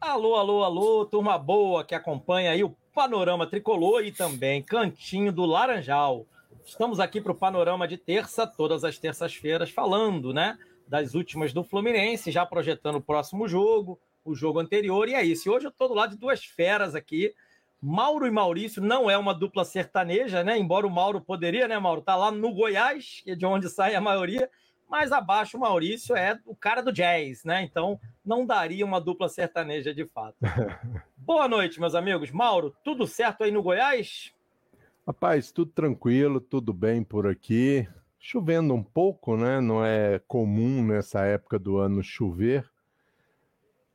Alô, alô, alô, turma boa que acompanha aí o Panorama Tricolor e também Cantinho do Laranjal. Estamos aqui para o Panorama de terça, todas as terças-feiras, falando, né, das últimas do Fluminense, já projetando o próximo jogo, o jogo anterior, e é isso. E hoje eu estou do lado de duas feras aqui. Mauro e Maurício não é uma dupla sertaneja, né? Embora o Mauro poderia, né, Mauro? Tá lá no Goiás, que é de onde sai a maioria, mas abaixo o Maurício é o cara do jazz, né? Então não daria uma dupla sertaneja de fato. Boa noite, meus amigos. Mauro, tudo certo aí no Goiás? Rapaz, tudo tranquilo, tudo bem por aqui. Chovendo um pouco, né? Não é comum nessa época do ano chover.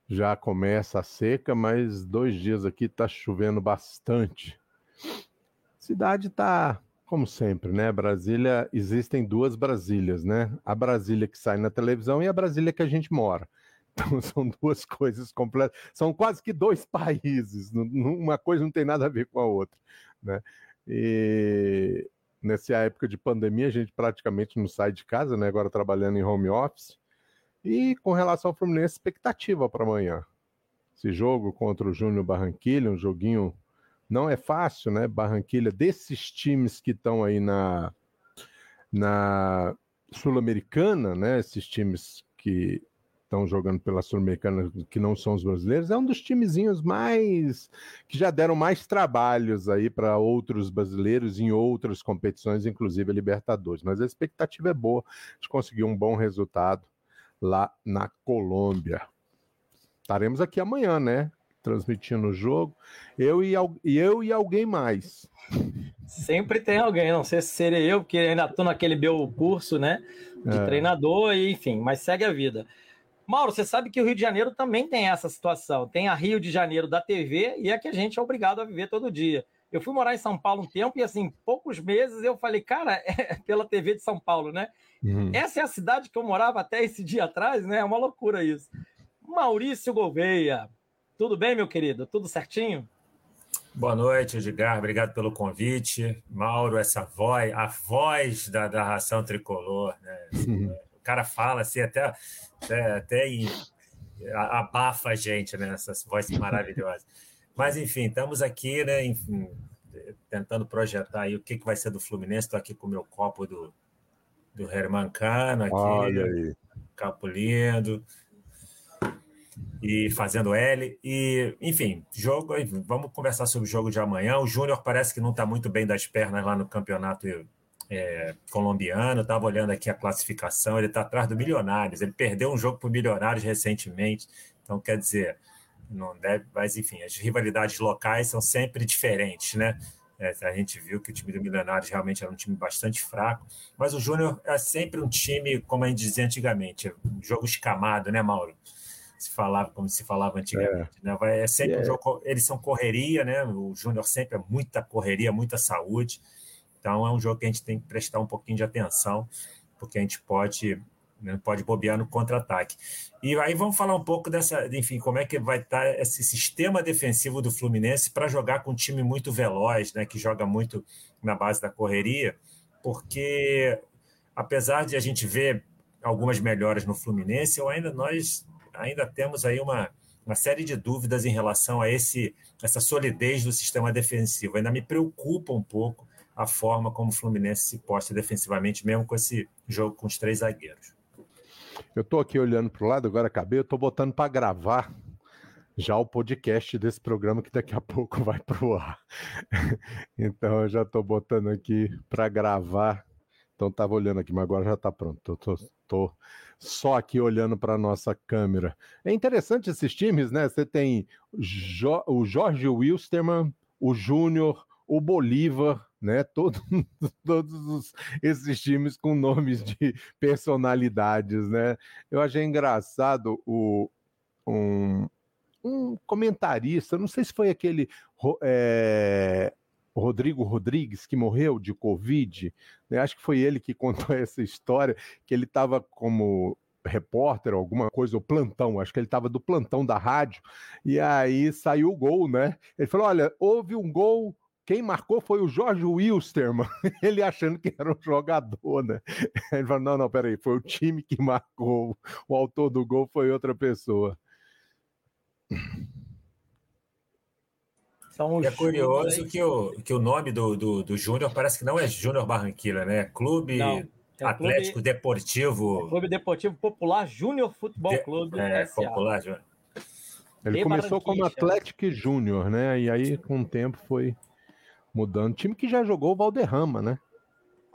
Já começa a seca, mas dois dias aqui tá chovendo bastante. Cidade tá como sempre, né? Brasília, existem duas Brasílias, né? A Brasília que sai na televisão e a Brasília que a gente mora. Então são duas coisas completas, são quase que dois países. Uma coisa não tem nada a ver com a outra, né? E nessa época de pandemia, a gente praticamente não sai de casa, né? Agora trabalhando em home office. E com relação ao Fluminense, expectativa para amanhã. Esse jogo contra o Júnior Barranquilha, um joguinho não é fácil, né? Barranquilha, desses times que estão aí na, na Sul-Americana, né? Esses times que estão jogando pela Sul-Americana, que não são os brasileiros, é um dos timezinhos mais que já deram mais trabalhos aí para outros brasileiros em outras competições, inclusive a Libertadores. Mas a expectativa é boa de conseguir um bom resultado lá na Colômbia. Estaremos aqui amanhã, né? Transmitindo o jogo. Eu e, eu e alguém mais. Sempre tem alguém, não sei se seria eu, porque ainda estou naquele meu curso, né? De é. treinador, e, enfim, mas segue a vida. Mauro, você sabe que o Rio de Janeiro também tem essa situação. Tem a Rio de Janeiro da TV e é que a gente é obrigado a viver todo dia. Eu fui morar em São Paulo um tempo e, assim, poucos meses eu falei, cara, é pela TV de São Paulo, né? Uhum. Essa é a cidade que eu morava até esse dia atrás, né? É uma loucura isso. Maurício Gouveia, tudo bem, meu querido? Tudo certinho? Boa noite, Edgar. Obrigado pelo convite. Mauro, essa voz, a voz da, da ração tricolor, né? Cara fala assim, até, até, até abafa a gente, né? Essas vozes maravilhosas. Mas, enfim, estamos aqui, né? Enfim, tentando projetar aí o que, que vai ser do Fluminense. Estou aqui com o meu copo do, do Herman Cano, aqui, Olha aí. Capo lindo. E fazendo L. E, enfim, jogo. Vamos conversar sobre o jogo de amanhã. O Júnior parece que não está muito bem das pernas lá no campeonato é, colombiano, estava olhando aqui a classificação, ele está atrás do Milionários, ele perdeu um jogo para o Milionários recentemente, então quer dizer, não deve, mas enfim, as rivalidades locais são sempre diferentes, né? É, a gente viu que o time do Milionários realmente era um time bastante fraco, mas o Júnior é sempre um time, como a gente dizia antigamente, um jogo escamado, né, Mauro? Se falava como se falava antigamente, é. né? É sempre um jogo, eles são correria, né? O Júnior sempre é muita correria, muita saúde. Então é um jogo que a gente tem que prestar um pouquinho de atenção, porque a gente pode né, pode bobear no contra-ataque. E aí vamos falar um pouco dessa, enfim, como é que vai estar tá esse sistema defensivo do Fluminense para jogar com um time muito veloz, né, que joga muito na base da correria, porque apesar de a gente ver algumas melhoras no Fluminense, eu ainda nós ainda temos aí uma, uma série de dúvidas em relação a esse essa solidez do sistema defensivo. Ainda me preocupa um pouco a forma como o Fluminense se posta defensivamente, mesmo com esse jogo com os três zagueiros. Eu estou aqui olhando para o lado, agora acabei, eu estou botando para gravar já o podcast desse programa que daqui a pouco vai para o ar. então eu já estou botando aqui para gravar. Então estava olhando aqui, mas agora já está pronto. Estou só aqui olhando para a nossa câmera. É interessante esses times, né? Você tem jo o Jorge Wilstermann, o Júnior, o Bolívar, né? Todo, todos esses times com nomes de personalidades, né? Eu achei engraçado o, um, um comentarista, não sei se foi aquele é, Rodrigo Rodrigues que morreu de Covid, né? acho que foi ele que contou essa história, que ele estava como repórter, alguma coisa, o plantão, acho que ele estava do plantão da rádio, e aí saiu o gol, né? Ele falou: olha, houve um gol quem marcou foi o Jorge Wilstermann, ele achando que era um jogador, né? Ele falou: não, não, peraí, foi o time que marcou. O autor do gol foi outra pessoa. São é curioso que o, que o nome do, do, do Júnior parece que não é Júnior Barranquilla, né? Clube não, é Atlético Clube, Deportivo. É Clube Deportivo Popular Júnior Futebol Clube. É, Popular Júnior. Ele começou como Atlético Júnior, né? E aí, com o tempo, foi mudando. Time que já jogou o Valderrama, né?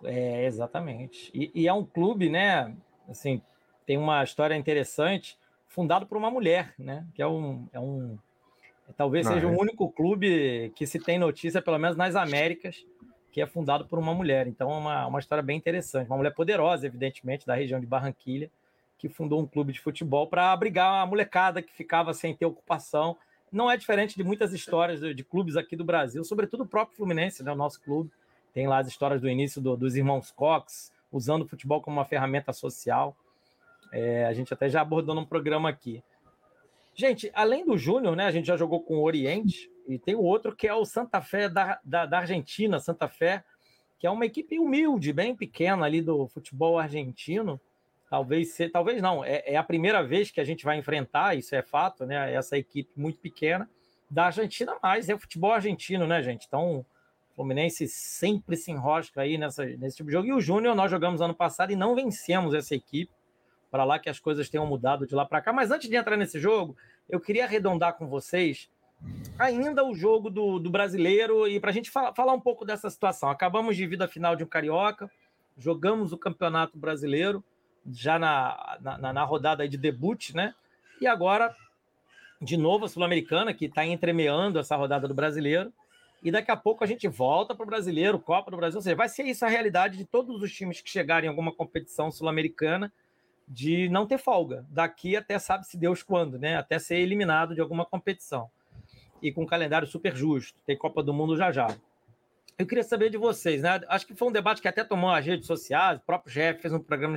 É, exatamente. E, e, é um clube, né? Assim, tem uma história interessante, fundado por uma mulher, né? Que é um. É um talvez Não, seja é. o único clube que se tem notícia, pelo menos nas Américas, que é fundado por uma mulher. Então é uma, uma história bem interessante. Uma mulher poderosa, evidentemente, da região de Barranquilha, que fundou um clube de futebol para abrigar a molecada que ficava sem ter ocupação. Não é diferente de muitas histórias de, de clubes aqui do Brasil, sobretudo o próprio Fluminense, né, o nosso clube. Tem lá as histórias do início do, dos irmãos Cox, usando o futebol como uma ferramenta social. É, a gente até já abordou num programa aqui. Gente, além do Júnior, né? A gente já jogou com o Oriente e tem o outro que é o Santa Fé da, da, da Argentina, Santa Fé, que é uma equipe humilde, bem pequena ali do futebol argentino. Talvez ser, talvez não, é, é, a primeira vez que a gente vai enfrentar, isso é fato, né? Essa equipe muito pequena da Argentina, mas é futebol argentino, né, gente? Então, o Fluminense sempre se enrosca aí nessa, nesse tipo de jogo. E o Júnior, nós jogamos ano passado e não vencemos essa equipe para lá que as coisas tenham mudado de lá para cá. Mas antes de entrar nesse jogo, eu queria arredondar com vocês ainda o jogo do, do brasileiro e para a gente falar, falar um pouco dessa situação. Acabamos de vir da final de um Carioca, jogamos o Campeonato Brasileiro já na, na, na rodada de debut, né? E agora, de novo, a Sul-Americana, que está entremeando essa rodada do brasileiro. E daqui a pouco a gente volta para o brasileiro, Copa do Brasil. Ou seja, vai ser isso a realidade de todos os times que chegarem em alguma competição sul-americana de não ter folga, daqui até sabe-se Deus quando, né? Até ser eliminado de alguma competição. E com um calendário super justo, tem Copa do Mundo já já. Eu queria saber de vocês, né? Acho que foi um debate que até tomou as redes sociais, o próprio Jeff fez um programa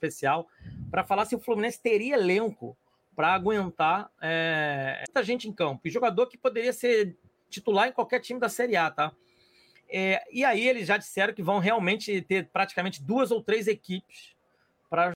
especial para falar se o Fluminense teria elenco para aguentar é, muita gente em campo. E jogador que poderia ser titular em qualquer time da Série A, tá? É, e aí eles já disseram que vão realmente ter praticamente duas ou três equipes para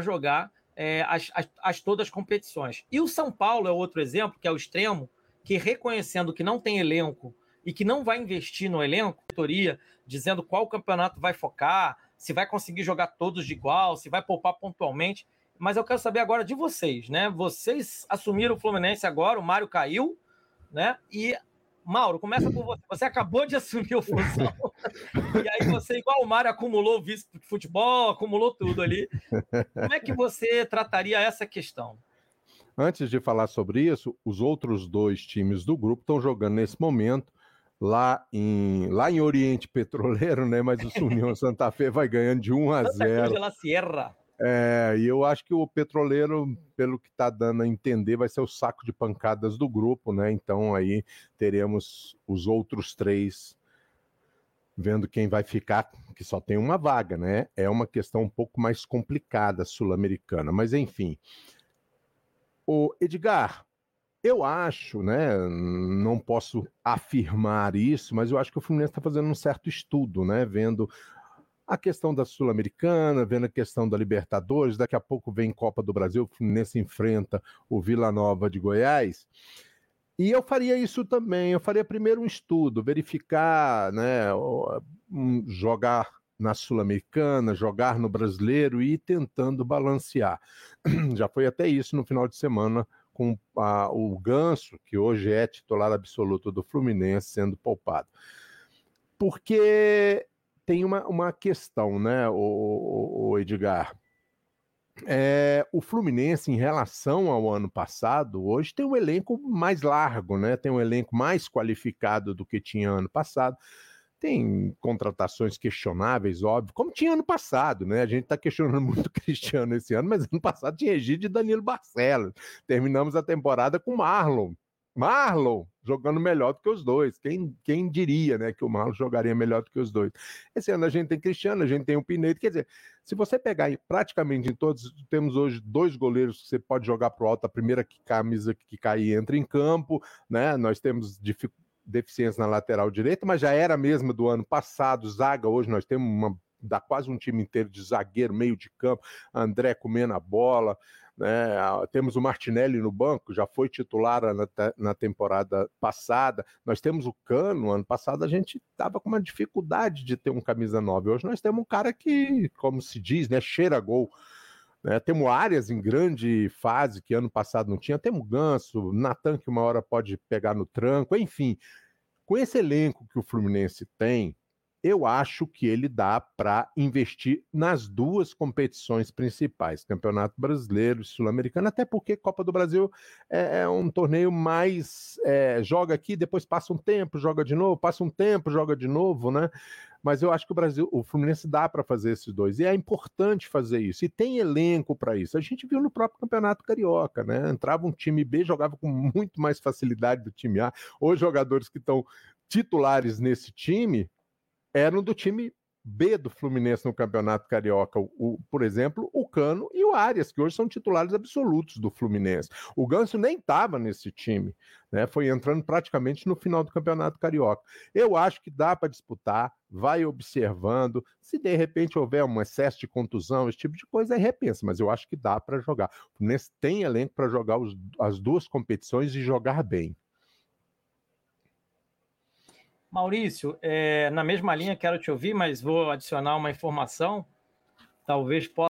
jogar é, as, as, as, todas as competições. E o São Paulo é outro exemplo, que é o extremo, que reconhecendo que não tem elenco e que não vai investir no elenco, diretoria, dizendo qual campeonato vai focar, se vai conseguir jogar todos de igual, se vai poupar pontualmente. Mas eu quero saber agora de vocês, né? Vocês assumiram o Fluminense agora, o Mário caiu, né? E Mauro, começa por você. Você acabou de assumir o Fusão. e aí você, igual o Mário, acumulou vice de futebol, acumulou tudo ali. Como é que você trataria essa questão? Antes de falar sobre isso, os outros dois times do grupo estão jogando nesse momento lá em, lá em Oriente Petroleiro, né? Mas o União Santa Fe vai ganhando de 1 a 0. Santa Cruz de la Sierra. É, e eu acho que o Petroleiro, pelo que está dando a entender, vai ser o saco de pancadas do grupo, né? Então aí teremos os outros três vendo quem vai ficar, que só tem uma vaga, né? É uma questão um pouco mais complicada sul-americana, mas enfim. O Edgar, eu acho, né? Não posso afirmar isso, mas eu acho que o Fluminense está fazendo um certo estudo, né? Vendo a questão da Sul-Americana, vendo a questão da Libertadores, daqui a pouco vem Copa do Brasil, o Fluminense enfrenta o Vila Nova de Goiás. E eu faria isso também, eu faria primeiro um estudo, verificar, né, jogar na Sul-Americana, jogar no Brasileiro e ir tentando balancear. Já foi até isso no final de semana com a, o Ganso, que hoje é titular absoluto do Fluminense, sendo poupado. Porque tem uma, uma questão, né, o, o Edgar? É, o Fluminense, em relação ao ano passado, hoje tem um elenco mais largo, né? Tem um elenco mais qualificado do que tinha ano passado. Tem contratações questionáveis, óbvio, como tinha ano passado, né? A gente está questionando muito o Cristiano esse ano, mas ano passado tinha Egídio e Danilo Barcelos. Terminamos a temporada com Marlon, Marlon jogando melhor do que os dois. Quem, quem diria, né, que o Marlon jogaria melhor do que os dois? Esse ano a gente tem Cristiano, a gente tem o Pinedo. Quer dizer, se você pegar praticamente em todos, temos hoje dois goleiros que você pode jogar pro alto, a primeira que camisa que cair entra em campo, né? Nós temos deficiência na lateral direita, mas já era a mesma do ano passado, zaga, hoje nós temos uma dá quase um time inteiro de zagueiro, meio de campo, André comendo a bola, né? Temos o Martinelli no banco, já foi titular na, na temporada passada. Nós temos o Cano, ano passado a gente estava com uma dificuldade de ter um camisa 9. Hoje nós temos um cara que, como se diz, né, cheira gol. Né? Temos áreas em grande fase que ano passado não tinha. Temos Ganso, Natan que uma hora pode pegar no tranco, enfim. Com esse elenco que o Fluminense tem, eu acho que ele dá para investir nas duas competições principais, Campeonato Brasileiro e Sul-Americano, até porque Copa do Brasil é, é um torneio mais é, joga aqui, depois passa um tempo, joga de novo, passa um tempo, joga de novo, né? Mas eu acho que o Brasil, o Fluminense dá para fazer esses dois e é importante fazer isso. E tem elenco para isso. A gente viu no próprio Campeonato Carioca, né? Entrava um time B, jogava com muito mais facilidade do time A. Os jogadores que estão titulares nesse time eram do time B do Fluminense no Campeonato Carioca, o, por exemplo, o Cano e o Arias, que hoje são titulares absolutos do Fluminense. O Ganso nem estava nesse time, né? Foi entrando praticamente no final do Campeonato Carioca. Eu acho que dá para disputar, vai observando. Se de repente houver um excesso de contusão, esse tipo de coisa, aí repensa, mas eu acho que dá para jogar. O Fluminense tem elenco para jogar os, as duas competições e jogar bem. Maurício, é, na mesma linha quero te ouvir, mas vou adicionar uma informação. Talvez possa.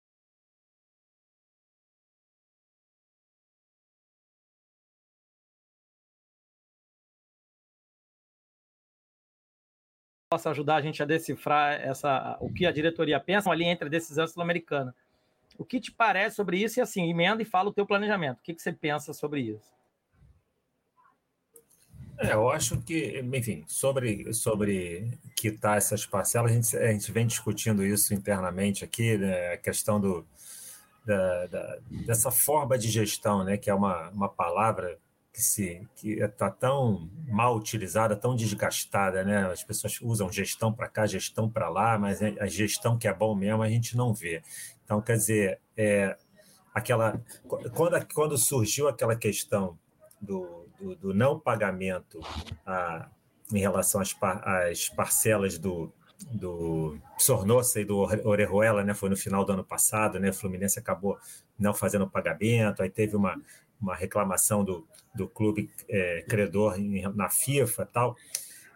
possa ajudar a gente a decifrar essa, o que a diretoria pensa ali entre a decisão sul-americana. O que te parece sobre isso? E assim, emenda e fala o teu planejamento. O que, que você pensa sobre isso? É, eu acho que, enfim, sobre, sobre quitar essas parcelas, a gente, a gente vem discutindo isso internamente aqui, né, a questão do, da, da, dessa forma de gestão, né, que é uma, uma palavra que se que está tão mal utilizada, tão desgastada, né? As pessoas usam gestão para cá, gestão para lá, mas a gestão que é bom mesmo a gente não vê. Então, quer dizer, é, aquela quando, quando surgiu aquela questão do, do, do não pagamento a, em relação às, às parcelas do, do Sornosa e do Orejuela, né? Foi no final do ano passado, né? O Fluminense acabou não fazendo pagamento, aí teve uma, uma reclamação do, do clube é, credor em, na FIFA tal.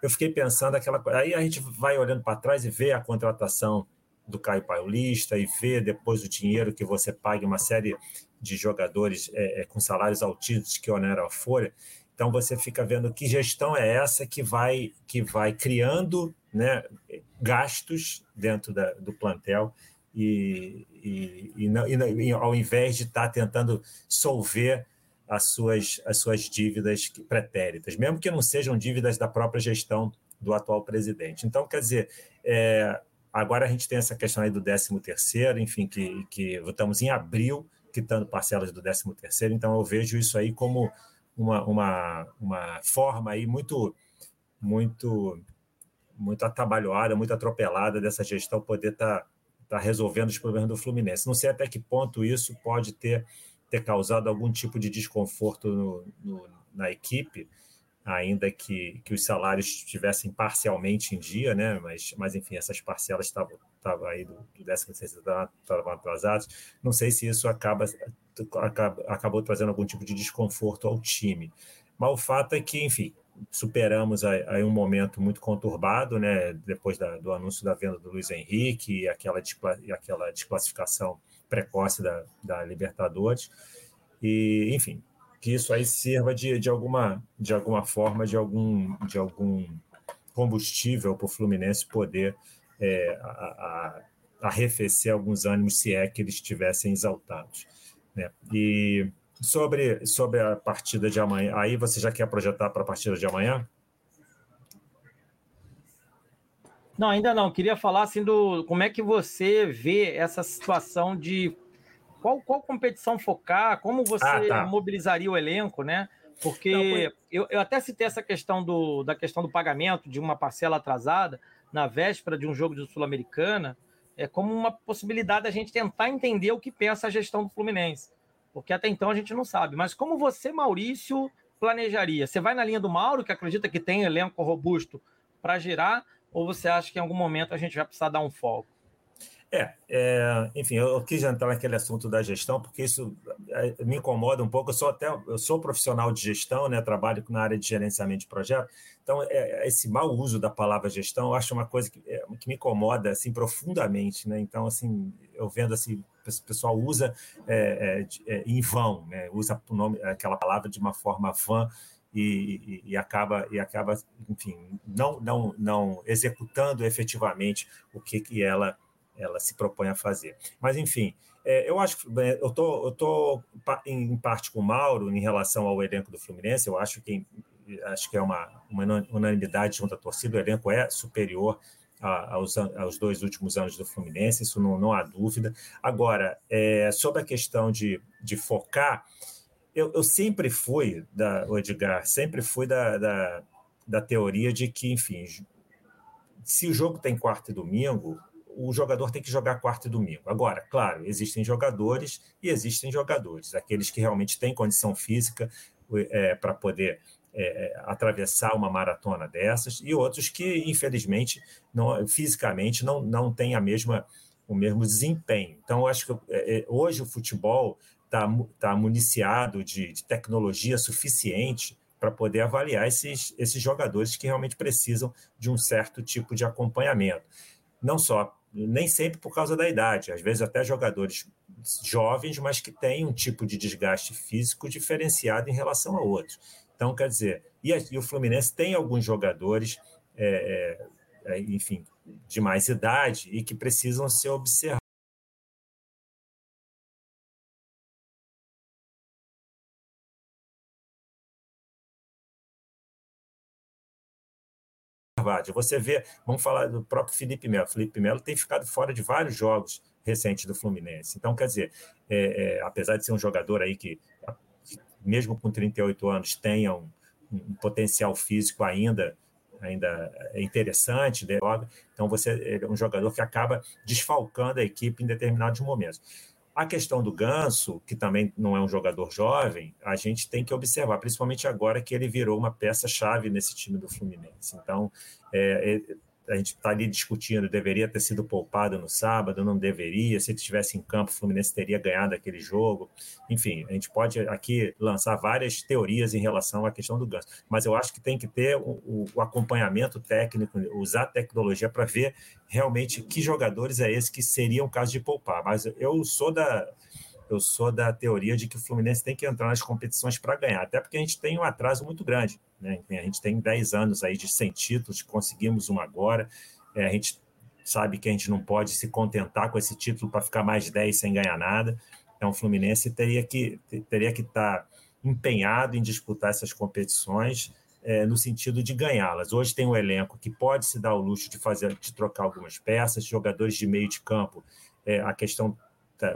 Eu fiquei pensando aquela. Aí a gente vai olhando para trás e vê a contratação do Caio Paulista e vê depois o dinheiro que você paga uma série de jogadores é, é, com salários altíssimos que oneram a folha. Então você fica vendo que gestão é essa que vai que vai criando né, gastos dentro da, do plantel e, e, e, não, e, ao invés de estar tá tentando solver as suas, as suas dívidas pretéritas, mesmo que não sejam dívidas da própria gestão do atual presidente. Então, quer dizer, é, agora a gente tem essa questão aí do 13 terceiro, enfim, que, que em abril quitando parcelas do 13 terceiro, então eu vejo isso aí como uma, uma, uma forma aí muito, muito, muito atabalhoada, muito atropelada dessa gestão poder estar tá, tá resolvendo os problemas do Fluminense. Não sei até que ponto isso pode ter, ter causado algum tipo de desconforto no, no, na equipe, ainda que, que os salários estivessem parcialmente em dia, né? mas, mas enfim, essas parcelas estavam estavam aí do, do 16 estavam atrasados. Não sei se isso acaba, acaba, acabou trazendo algum tipo de desconforto ao time. Mas o fato é que, enfim, superamos aí, um momento muito conturbado, né? Depois da, do anúncio da venda do Luiz Henrique e aquela, aquela desclassificação precoce da, da Libertadores. E, enfim, que isso aí sirva de, de, alguma, de alguma forma, de algum, de algum combustível para o Fluminense poder é, a, a, arrefecer alguns ânimos, se é que eles estivessem exaltados. Né? E sobre, sobre a partida de amanhã, aí você já quer projetar para a partida de amanhã? Não, ainda não. Queria falar assim do como é que você vê essa situação de qual, qual competição focar, como você ah, tá. mobilizaria o elenco, né? Porque Não, foi... eu, eu até citei essa questão do, da questão do pagamento de uma parcela atrasada na véspera de um jogo de Sul-Americana, é como uma possibilidade da gente tentar entender o que pensa a gestão do Fluminense. Porque até então a gente não sabe. Mas como você, Maurício, planejaria? Você vai na linha do Mauro, que acredita que tem elenco robusto para girar, ou você acha que em algum momento a gente vai precisar dar um foco? É, é, enfim, eu quis entrar naquele assunto da gestão, porque isso é, me incomoda um pouco. Eu sou até eu sou profissional de gestão, né? Trabalho na área de gerenciamento de projeto. Então, é, esse mau uso da palavra gestão, eu acho uma coisa que, é, que me incomoda assim profundamente, né? Então, assim, eu vendo assim, o pessoal usa é, é, em vão, né? Usa o nome, aquela palavra de uma forma vã. E, e, e, acaba e acaba enfim não não não executando efetivamente o que, que ela ela se propõe a fazer. Mas, enfim, é, eu acho que eu tô, eu tô em parte com o Mauro em relação ao elenco do Fluminense. Eu acho que acho que é uma, uma unanimidade junto à torcida. O elenco é superior a, aos, aos dois últimos anos do Fluminense, isso não, não há dúvida. Agora, é, sobre a questão de, de focar, eu, eu sempre fui, da, o Edgar, sempre fui da, da, da teoria de que, enfim, se o jogo tem quarta e domingo, o jogador tem que jogar quarta e domingo. Agora, claro, existem jogadores e existem jogadores, aqueles que realmente têm condição física é, para poder é, atravessar uma maratona dessas, e outros que, infelizmente, não, fisicamente não, não têm a mesma, o mesmo desempenho. Então, acho que é, é, hoje o futebol está tá municiado de, de tecnologia suficiente para poder avaliar esses, esses jogadores que realmente precisam de um certo tipo de acompanhamento. Não só nem sempre por causa da idade, às vezes até jogadores jovens, mas que têm um tipo de desgaste físico diferenciado em relação a outros. Então, quer dizer, e, e o Fluminense tem alguns jogadores, é, é, é enfim, de mais idade e que precisam ser observados Você vê, vamos falar do próprio Felipe Melo. Felipe Melo tem ficado fora de vários jogos recentes do Fluminense. Então, quer dizer, é, é, apesar de ser um jogador aí que, mesmo com 38 anos, tenha um, um potencial físico ainda ainda é interessante, né? então você é um jogador que acaba desfalcando a equipe em determinados momentos. A questão do Ganso, que também não é um jogador jovem, a gente tem que observar, principalmente agora que ele virou uma peça-chave nesse time do Fluminense. Então, é, é a gente está ali discutindo, deveria ter sido poupado no sábado, não deveria, se ele estivesse em campo, o Fluminense teria ganhado aquele jogo. Enfim, a gente pode aqui lançar várias teorias em relação à questão do Ganso, mas eu acho que tem que ter o, o acompanhamento técnico, usar tecnologia para ver realmente que jogadores é esse que seriam o caso de poupar. Mas eu sou da eu sou da teoria de que o Fluminense tem que entrar nas competições para ganhar, até porque a gente tem um atraso muito grande. Né? A gente tem 10 anos aí de 100 títulos, conseguimos um agora. É, a gente sabe que a gente não pode se contentar com esse título para ficar mais 10 sem ganhar nada. Então, o Fluminense teria que teria que estar tá empenhado em disputar essas competições é, no sentido de ganhá-las. Hoje tem um elenco que pode se dar o luxo de fazer, de trocar algumas peças, jogadores de meio de campo. É, a questão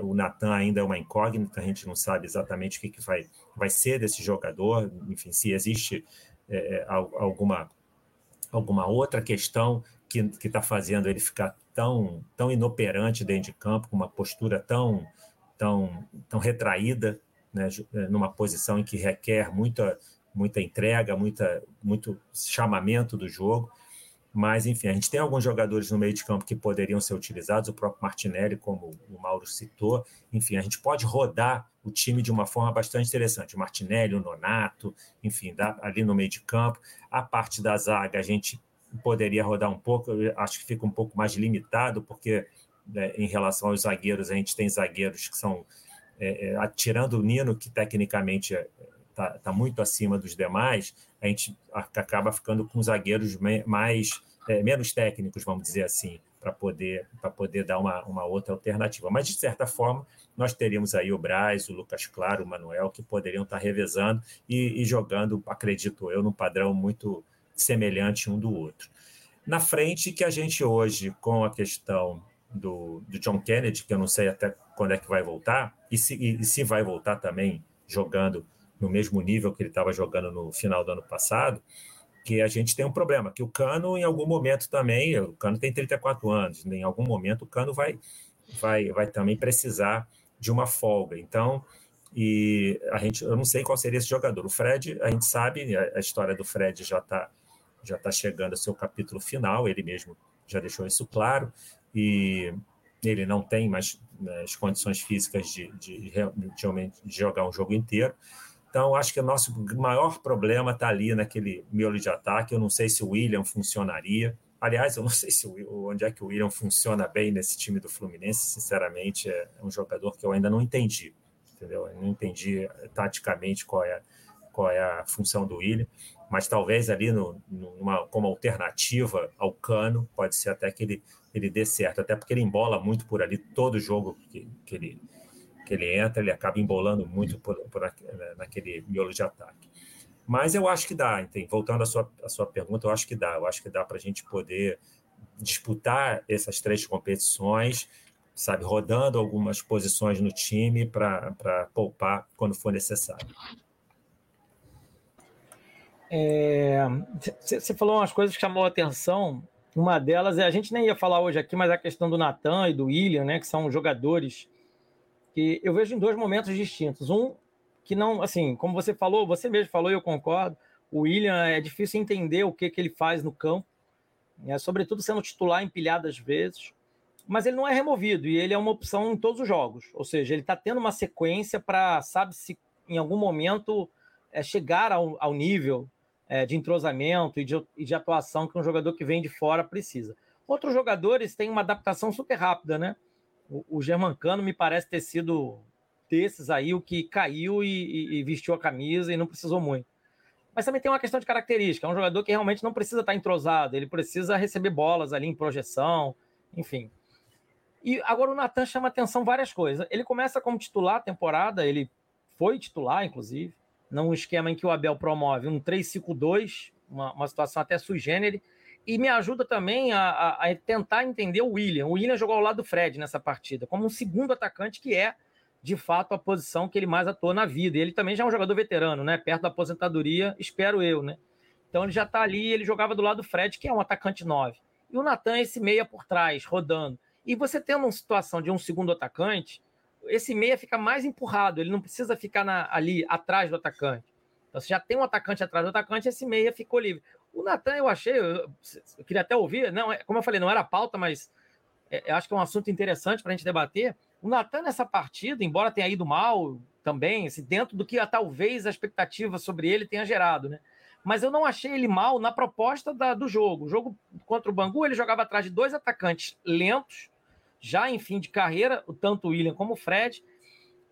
o Natan ainda é uma incógnita, a gente não sabe exatamente o que, que vai, vai ser desse jogador, enfim, se existe é, é alguma, alguma outra questão que está fazendo ele ficar tão, tão inoperante dentro de campo, com uma postura tão, tão, tão retraída, né, é, numa posição em que requer muita, muita entrega, muita, muito chamamento do jogo. Mas, enfim, a gente tem alguns jogadores no meio de campo que poderiam ser utilizados, o próprio Martinelli, como o Mauro citou. Enfim, a gente pode rodar o time de uma forma bastante interessante. O Martinelli, o Nonato, enfim, ali no meio de campo. A parte da zaga, a gente poderia rodar um pouco, eu acho que fica um pouco mais limitado, porque né, em relação aos zagueiros, a gente tem zagueiros que são, é, é, tirando o Nino, que tecnicamente está tá muito acima dos demais, a gente acaba ficando com zagueiros mais é, menos técnicos, vamos dizer assim, para poder, poder dar uma, uma outra alternativa. Mas, de certa forma, nós teríamos aí o Braz, o Lucas Claro, o Manuel, que poderiam estar revezando e, e jogando, acredito eu, num padrão muito semelhante um do outro. Na frente, que a gente hoje, com a questão do, do John Kennedy, que eu não sei até quando é que vai voltar, e se, e se vai voltar também jogando no mesmo nível que ele estava jogando no final do ano passado, que a gente tem um problema, que o Cano, em algum momento também, o Cano tem 34 anos, em algum momento o Cano vai, vai, vai também precisar de uma folga. Então, e a gente, eu não sei qual seria esse jogador. O Fred, a gente sabe, a, a história do Fred já está já tá chegando ao seu capítulo final, ele mesmo já deixou isso claro, e ele não tem mais né, as condições físicas de, de, de, de jogar um jogo inteiro. Então, acho que o nosso maior problema está ali naquele miolo de ataque. Eu não sei se o William funcionaria. Aliás, eu não sei se o, onde é que o William funciona bem nesse time do Fluminense. Sinceramente, é um jogador que eu ainda não entendi. Entendeu? Eu não entendi eh, taticamente qual é, qual é a função do William. Mas talvez ali no, numa, como alternativa ao Cano, pode ser até que ele, ele dê certo. Até porque ele embola muito por ali todo jogo que, que ele que ele entra, ele acaba embolando muito por, por né, naquele miolo de ataque. Mas eu acho que dá, entende? voltando à sua, à sua pergunta, eu acho que dá. Eu acho que dá para a gente poder disputar essas três competições, sabe, rodando algumas posições no time para poupar quando for necessário. Você é, falou umas coisas que chamou a atenção. Uma delas é a gente nem ia falar hoje aqui, mas a questão do Natan e do William, né, que são jogadores que eu vejo em dois momentos distintos. Um que não, assim, como você falou, você mesmo falou e eu concordo, o William é difícil entender o que, que ele faz no campo, né, sobretudo sendo titular empilhadas vezes, mas ele não é removido e ele é uma opção em todos os jogos, ou seja, ele está tendo uma sequência para, sabe, se em algum momento é, chegar ao, ao nível é, de entrosamento e de, e de atuação que um jogador que vem de fora precisa. Outros jogadores têm uma adaptação super rápida, né? O, Germancano me parece ter sido desses aí o que caiu e, e, vestiu a camisa e não precisou muito. Mas também tem uma questão de característica. É um jogador que realmente não precisa estar entrosado, ele precisa receber bolas ali em projeção, enfim. E agora o Natan chama atenção várias coisas. Ele começa como titular a temporada, ele foi titular, inclusive, num esquema em que o Abel promove um 3-5-2, uma, uma situação até sui generis, e me ajuda também a, a, a, tentar entender o William. O William jogou ao lado do Fred nessa partida, como um segundo atacante, que é, de fato, a posição que ele mais atuou na vida. E ele também já é um jogador veterano, né? Perto da aposentadoria, espero eu, né? Então ele já está ali, ele jogava do lado do Fred, que é um atacante 9. E o Natan, esse meia por trás, rodando. E você tendo uma situação de um segundo atacante, esse meia fica mais empurrado, ele não precisa ficar na, ali atrás do atacante. Então, você já tem um atacante atrás do atacante, esse meia ficou livre. O Natan, eu achei, eu, eu, queria até ouvir, não, é, como eu falei, não era pauta, mas é, acho que é um assunto interessante para a gente debater. O Natan, nessa partida, embora tenha ido mal também, assim, dentro do que a, talvez a expectativa sobre ele tenha gerado, né? Mas eu não achei ele mal na proposta da, do jogo. O jogo contra o Bangu, ele jogava atrás de dois atacantes lentos, já em fim de carreira, tanto o William como o Fred,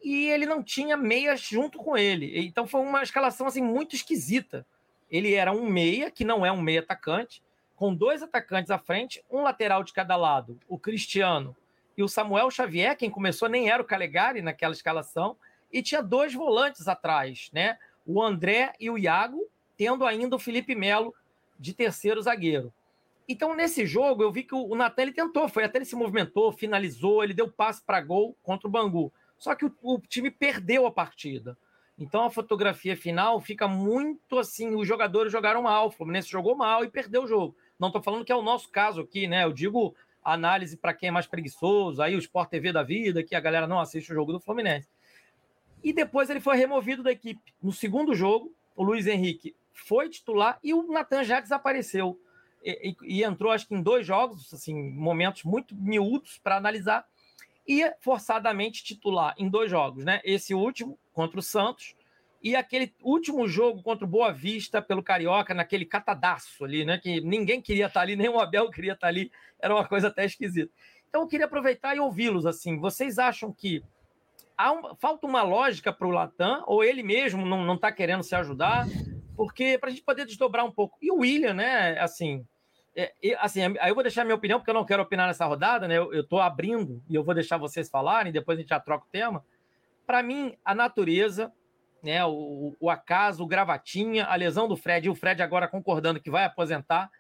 e ele não tinha meias junto com ele. Então foi uma escalação assim muito esquisita ele era um meia, que não é um meia atacante, com dois atacantes à frente, um lateral de cada lado, o Cristiano e o Samuel Xavier, quem começou nem era o Calegari naquela escalação, e tinha dois volantes atrás, né? O André e o Iago, tendo ainda o Felipe Melo de terceiro zagueiro. Então, nesse jogo, eu vi que o Natan ele tentou, foi até ele se movimentou, finalizou, ele deu passe para gol contra o Bangu. Só que o, o time perdeu a partida. Então a fotografia final fica muito assim: os jogadores jogaram mal, o Fluminense jogou mal e perdeu o jogo. Não estou falando que é o nosso caso aqui, né? Eu digo análise para quem é mais preguiçoso, aí o Sport TV da vida, que a galera não assiste o jogo do Fluminense. E depois ele foi removido da equipe. No segundo jogo, o Luiz Henrique foi titular e o Natan já desapareceu. E, e, e, entrou, acho que em dois jogos, assim, momentos muito miúdos para analisar e forçadamente titular em dois jogos, né? Esse último contra o Santos e aquele último jogo contra o Boa Vista pelo Carioca, naquele catadaço ali, né? Que ninguém queria estar ali, nem o Abel queria estar ali, era uma coisa até esquisita. Então eu queria aproveitar e ouvi-los assim. Vocês acham que um, falta uma lógica para o Latam, ou ele mesmo não está querendo se ajudar? Porque para a gente poder desdobrar um pouco. E o William, né? Assim, é, assim, aí eu vou deixar minha opinião, porque eu não quero opinar nessa rodada, né? Eu estou abrindo e eu vou deixar vocês falarem, depois a gente já troca o tema. Para mim, a natureza, né? O, o, acaso, o gravatinha, a lesão do Fred, e o Fred agora concordando que vai aposentar.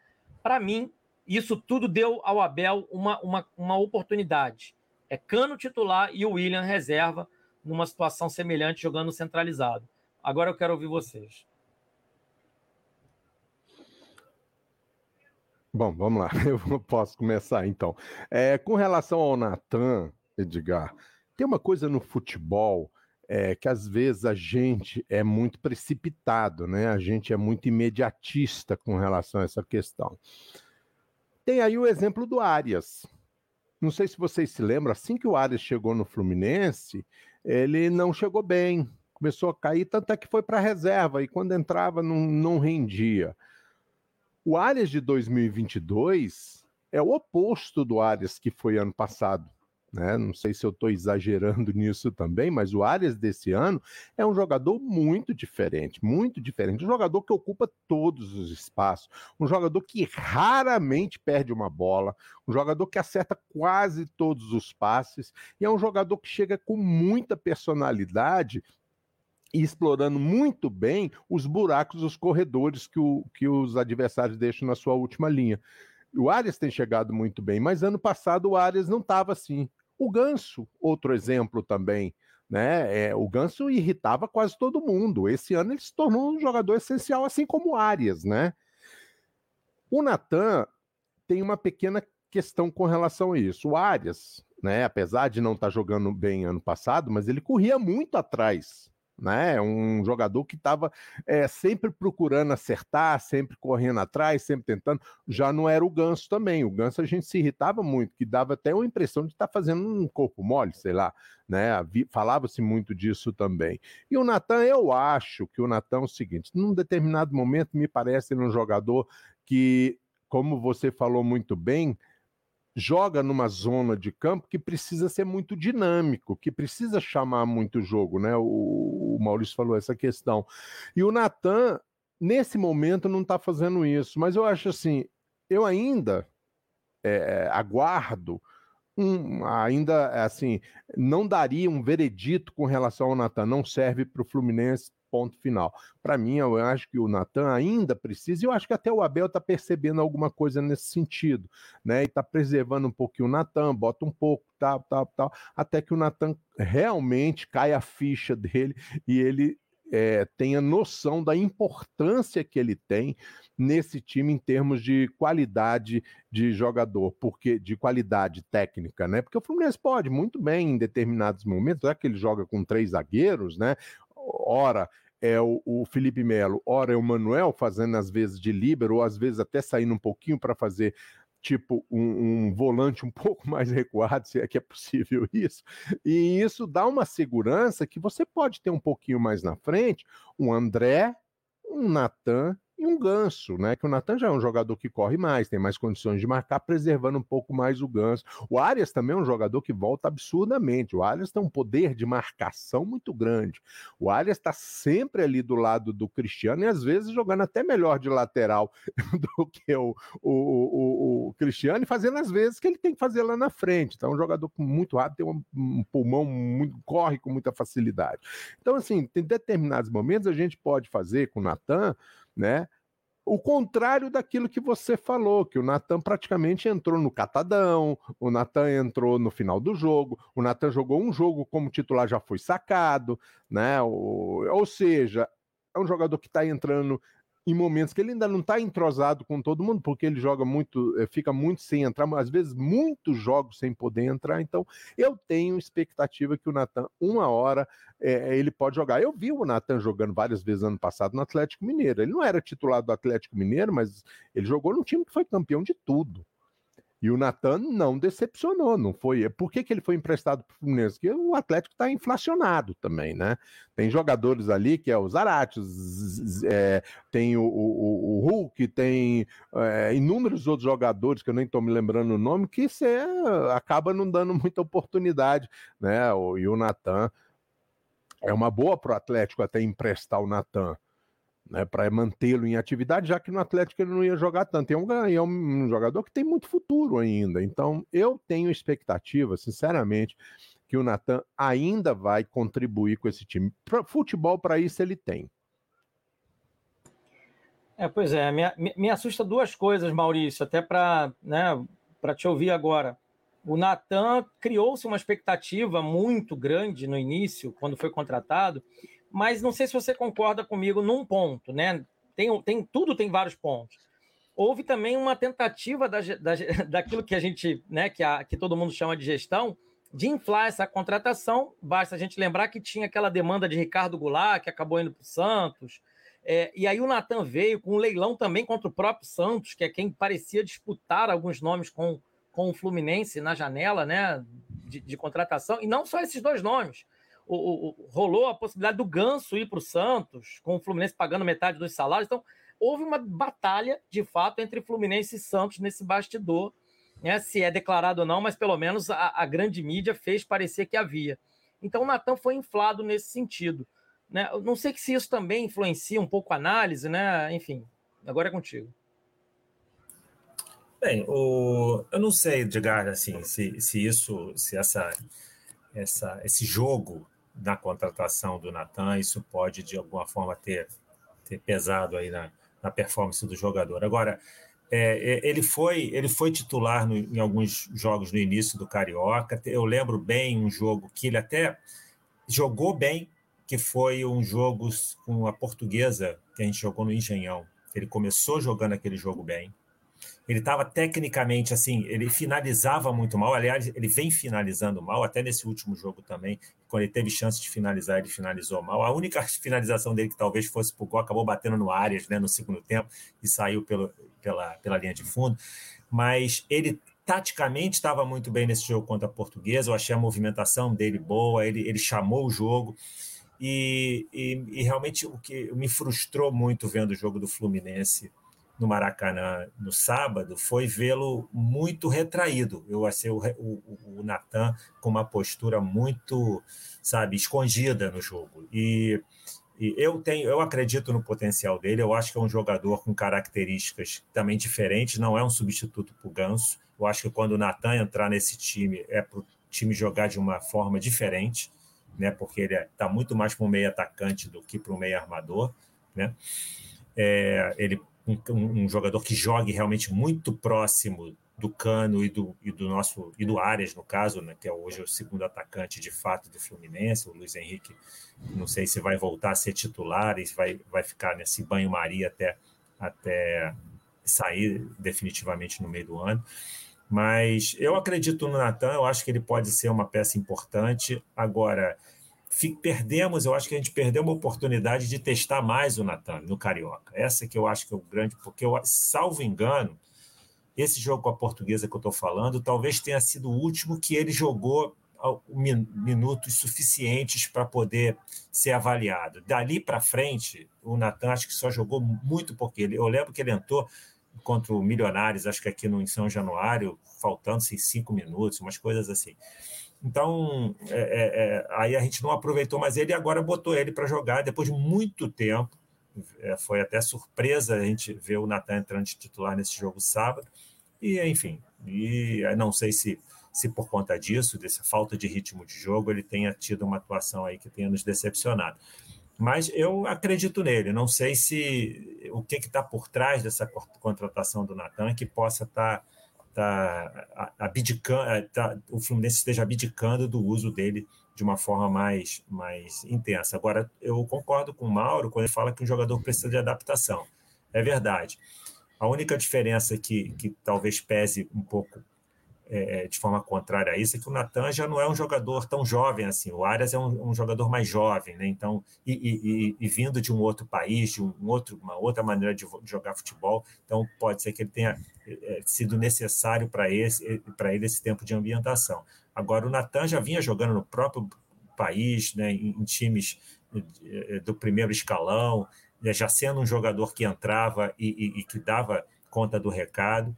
Para mim, isso tudo deu ao Abel uma, uma, uma oportunidade. É Cano titular e o William reserva numa situação semelhante jogando centralizado. Agora eu quero ouvir vocês. Bom, vamos lá. Eu posso começar então. É, com relação ao Natan, Edgar, tem uma coisa no futebol é, que às vezes a gente é muito precipitado, né? A gente é muito imediatista com relação a essa questão. Tem aí o exemplo do Arias. Não sei se vocês se lembram, assim que o Arias chegou no Fluminense, ele não chegou bem, começou a cair, tanto é que foi para a reserva e quando entrava não, não rendia. O Arias de 2022 é o oposto do Arias que foi ano passado. Né? Não sei se eu estou exagerando nisso também, mas o Arias desse ano é um jogador muito diferente, muito diferente. Um jogador que ocupa todos os espaços, um jogador que raramente perde uma bola, um jogador que acerta quase todos os passes, e é um jogador que chega com muita personalidade e explorando muito bem os buracos, os corredores que, o, que os adversários deixam na sua última linha. O Arias tem chegado muito bem, mas ano passado o Arias não estava assim. O Ganso, outro exemplo também, né? É, o Ganso irritava quase todo mundo. Esse ano ele se tornou um jogador essencial, assim como o Arias, né? O Natan tem uma pequena questão com relação a isso. O Arias, né, apesar de não estar tá jogando bem ano passado, mas ele corria muito atrás né? Um jogador que estava é, sempre procurando acertar, sempre correndo atrás, sempre tentando. Já não era o Ganso também. O Ganso a gente se irritava muito, que dava até uma impressão de estar tá fazendo um corpo mole, sei lá, né? Falava-se muito disso também. E o Natan, eu acho que o Natan é o seguinte: num determinado momento me parece um jogador que, como você falou muito bem, joga numa zona de campo que precisa ser muito dinâmico, que precisa chamar muito jogo, né? O, o Maurício falou essa questão. E o Natan, nesse momento, não está fazendo isso, mas eu acho assim, eu ainda é, aguardo. Um, ainda assim, não daria um veredito com relação ao Natan, não serve para o Fluminense ponto final. Para mim, eu acho que o Natan ainda precisa, e eu acho que até o Abel está percebendo alguma coisa nesse sentido, né? E está preservando um pouquinho o Natan, bota um pouco, tal, tal, tal, até que o Natan realmente cai a ficha dele e ele é, tenha noção da importância que ele tem nesse time em termos de qualidade de jogador, porque de qualidade técnica, né? Porque o Fluminense pode muito bem em determinados momentos, já que ele joga com três zagueiros, né? Ora é o, o, Felipe Melo, ora é o Manuel fazendo às vezes de líbero, ou às vezes até saindo um pouquinho para fazer tipo um, um, volante um pouco mais recuado, se é que é possível isso. E isso dá uma segurança que você pode ter um pouquinho mais na frente um André, um Natan e um ganso, né? Que o Natan já é um jogador que corre mais, tem mais condições de marcar, preservando um pouco mais o ganso. O Arias também é um jogador que volta absurdamente. O Arias tem um poder de marcação muito grande. O Arias está sempre ali do lado do Cristiano e às vezes jogando até melhor de lateral do que o, o, o, o Cristiano e fazendo as vezes que ele tem que fazer lá na frente. Então, é um jogador muito rápido, tem um, pulmão muito, corre com muita facilidade. Então, assim, tem determinados momentos a gente pode fazer com o Natan né? O contrário daquilo que você falou, que o Natan praticamente entrou no catadão, o Natan entrou no final do jogo, o Natan jogou um jogo como titular, já foi sacado, né? O, ou seja, é um jogador que está entrando em momentos que ele ainda não está entrosado com todo mundo, porque ele joga muito, eh, fica muito sem entrar, às vezes muitos jogos sem poder entrar. Então, eu tenho expectativa que o Natan, uma hora, é, ele pode jogar. Eu vi o Natan jogando várias vezes ano passado no Atlético Mineiro. Ele não era titular do Atlético Mineiro, mas ele jogou num time que foi campeão de tudo. E o Natan não decepcionou, não foi? Por que, que ele foi emprestado para o Fluminense? Porque o Atlético está inflacionado também, né? Tem jogadores ali que é o Zarate, é, tem o, o, o, Hulk, tem é, inúmeros outros jogadores que eu nem estou me lembrando o nome, que você acaba não dando muita oportunidade, né? E o Natan é uma boa para o Atlético até emprestar o Natan né, para mantê-lo em atividade, já que no Atlético ele não ia jogar tanto. É um, é um jogador que tem muito futuro ainda. Então, eu tenho expectativa, sinceramente, que o Natan ainda vai contribuir com esse time. Pra, futebol, para isso, ele tem. É, pois é, me, me assusta duas coisas, Maurício, até para né, te ouvir agora. O Natan criou-se uma expectativa muito grande no início, quando foi contratado, mas não sei se você concorda comigo num ponto, né? Tem, tem, tudo tem vários pontos. Houve também uma tentativa da, da, daquilo que a gente, né, que, a, que todo mundo chama de gestão, de inflar essa contratação. Basta a gente lembrar que tinha aquela demanda de Ricardo Goulart, que acabou indo para o Santos. É, e aí o Natan veio com um leilão também contra o próprio Santos, que é quem parecia disputar alguns nomes com, com o Fluminense na janela né, de, de contratação. E não só esses dois nomes. O, o, rolou a possibilidade do Ganso ir para o Santos, com o Fluminense pagando metade dos salários. Então, houve uma batalha, de fato, entre Fluminense e Santos nesse bastidor né, se é declarado ou não, mas pelo menos a, a grande mídia fez parecer que havia. Então o Natan foi inflado nesse sentido. Né? Não sei se isso também influencia um pouco a análise, né? Enfim, agora é contigo. Bem, o... eu não sei, Edgar, assim, se, se isso, se essa, essa, esse jogo na contratação do Natan, isso pode de alguma forma ter, ter pesado aí na, na performance do jogador. Agora, é, é, ele, foi, ele foi titular no, em alguns jogos no início do Carioca. Eu lembro bem um jogo que ele até jogou bem, que foi um jogo com a portuguesa que a gente jogou no Engenhão. Ele começou jogando aquele jogo bem. Ele estava tecnicamente assim, ele finalizava muito mal. Aliás, ele vem finalizando mal, até nesse último jogo também. Quando ele teve chance de finalizar, ele finalizou mal. A única finalização dele que talvez fosse para o gol acabou batendo no Arias né, no segundo tempo e saiu pelo, pela, pela linha de fundo. Mas ele taticamente estava muito bem nesse jogo contra a Portuguesa. Eu achei a movimentação dele boa, ele, ele chamou o jogo. E, e, e, realmente o que me frustrou muito vendo o jogo do Fluminense no Maracanã no sábado foi vê-lo muito retraído. Eu achei o, o, o Natan com uma postura muito, sabe, escondida no jogo. E, e, eu tenho, eu acredito no potencial dele. Eu acho que é um jogador com características também diferentes. Não é um substituto para o Ganso. Eu acho que quando o Natan entrar nesse time é para o time jogar de uma forma diferente, né? Porque ele está é, muito mais para um meio atacante do que para um meio armador, né? É, ele um, um, jogador que jogue realmente muito próximo do Cano e do, e do nosso e do Arias, no caso, né, que é hoje o segundo atacante de fato do Fluminense, o Luiz Henrique, não sei se vai voltar a ser titular e vai, vai ficar nesse banho-maria até, até sair definitivamente no meio do ano. Mas eu acredito no Natan, eu acho que ele pode ser uma peça importante. Agora, perdemos, eu acho que a gente perdeu uma oportunidade de testar mais o Natan no Carioca. Essa que eu acho que é o grande, porque eu, salvo engano, esse jogo com a portuguesa que eu estou falando, talvez tenha sido o último que ele jogou minutos suficientes para poder ser avaliado. Dali para frente, o Natan acho que só jogou muito porque ele, eu lembro que ele entrou contra o Milionários, acho que aqui no em São Januário, faltando-se cinco minutos, umas coisas assim. Então, é, é, é, aí a gente não aproveitou mais ele e agora botou ele para jogar depois de muito tempo. É, foi até surpresa a gente ver o Natan entrando de titular nesse jogo sábado. E, enfim, e não sei se, se por conta disso, dessa falta de ritmo de jogo, ele tenha tido uma atuação aí que tenha nos decepcionado. Mas eu acredito nele. Não sei se o que está por trás dessa contratação do Natan que possa estar. Tá tá abdicando, é, tá, o Fluminense esteja abdicando do uso dele de uma forma mais, mais intensa. Agora, eu concordo com o Mauro quando ele fala que o jogador precisa de adaptação. É verdade. A única diferença que, que talvez pese um pouco é, é, de forma contrária a isso, é que o Natan já não é um jogador tão jovem assim. O Arias é um, um jogador mais jovem, né? Então, e, e, e, vindo de um outro país, de um outro, uma outra maneira de, de jogar futebol, então pode ser que ele tenha é, sido necessário para esse, para ele esse tempo de ambientação. Agora, o Natan já vinha jogando no próprio país, né? em, em times é, do primeiro escalão, né? já sendo um jogador que entrava e, e que dava conta do recado.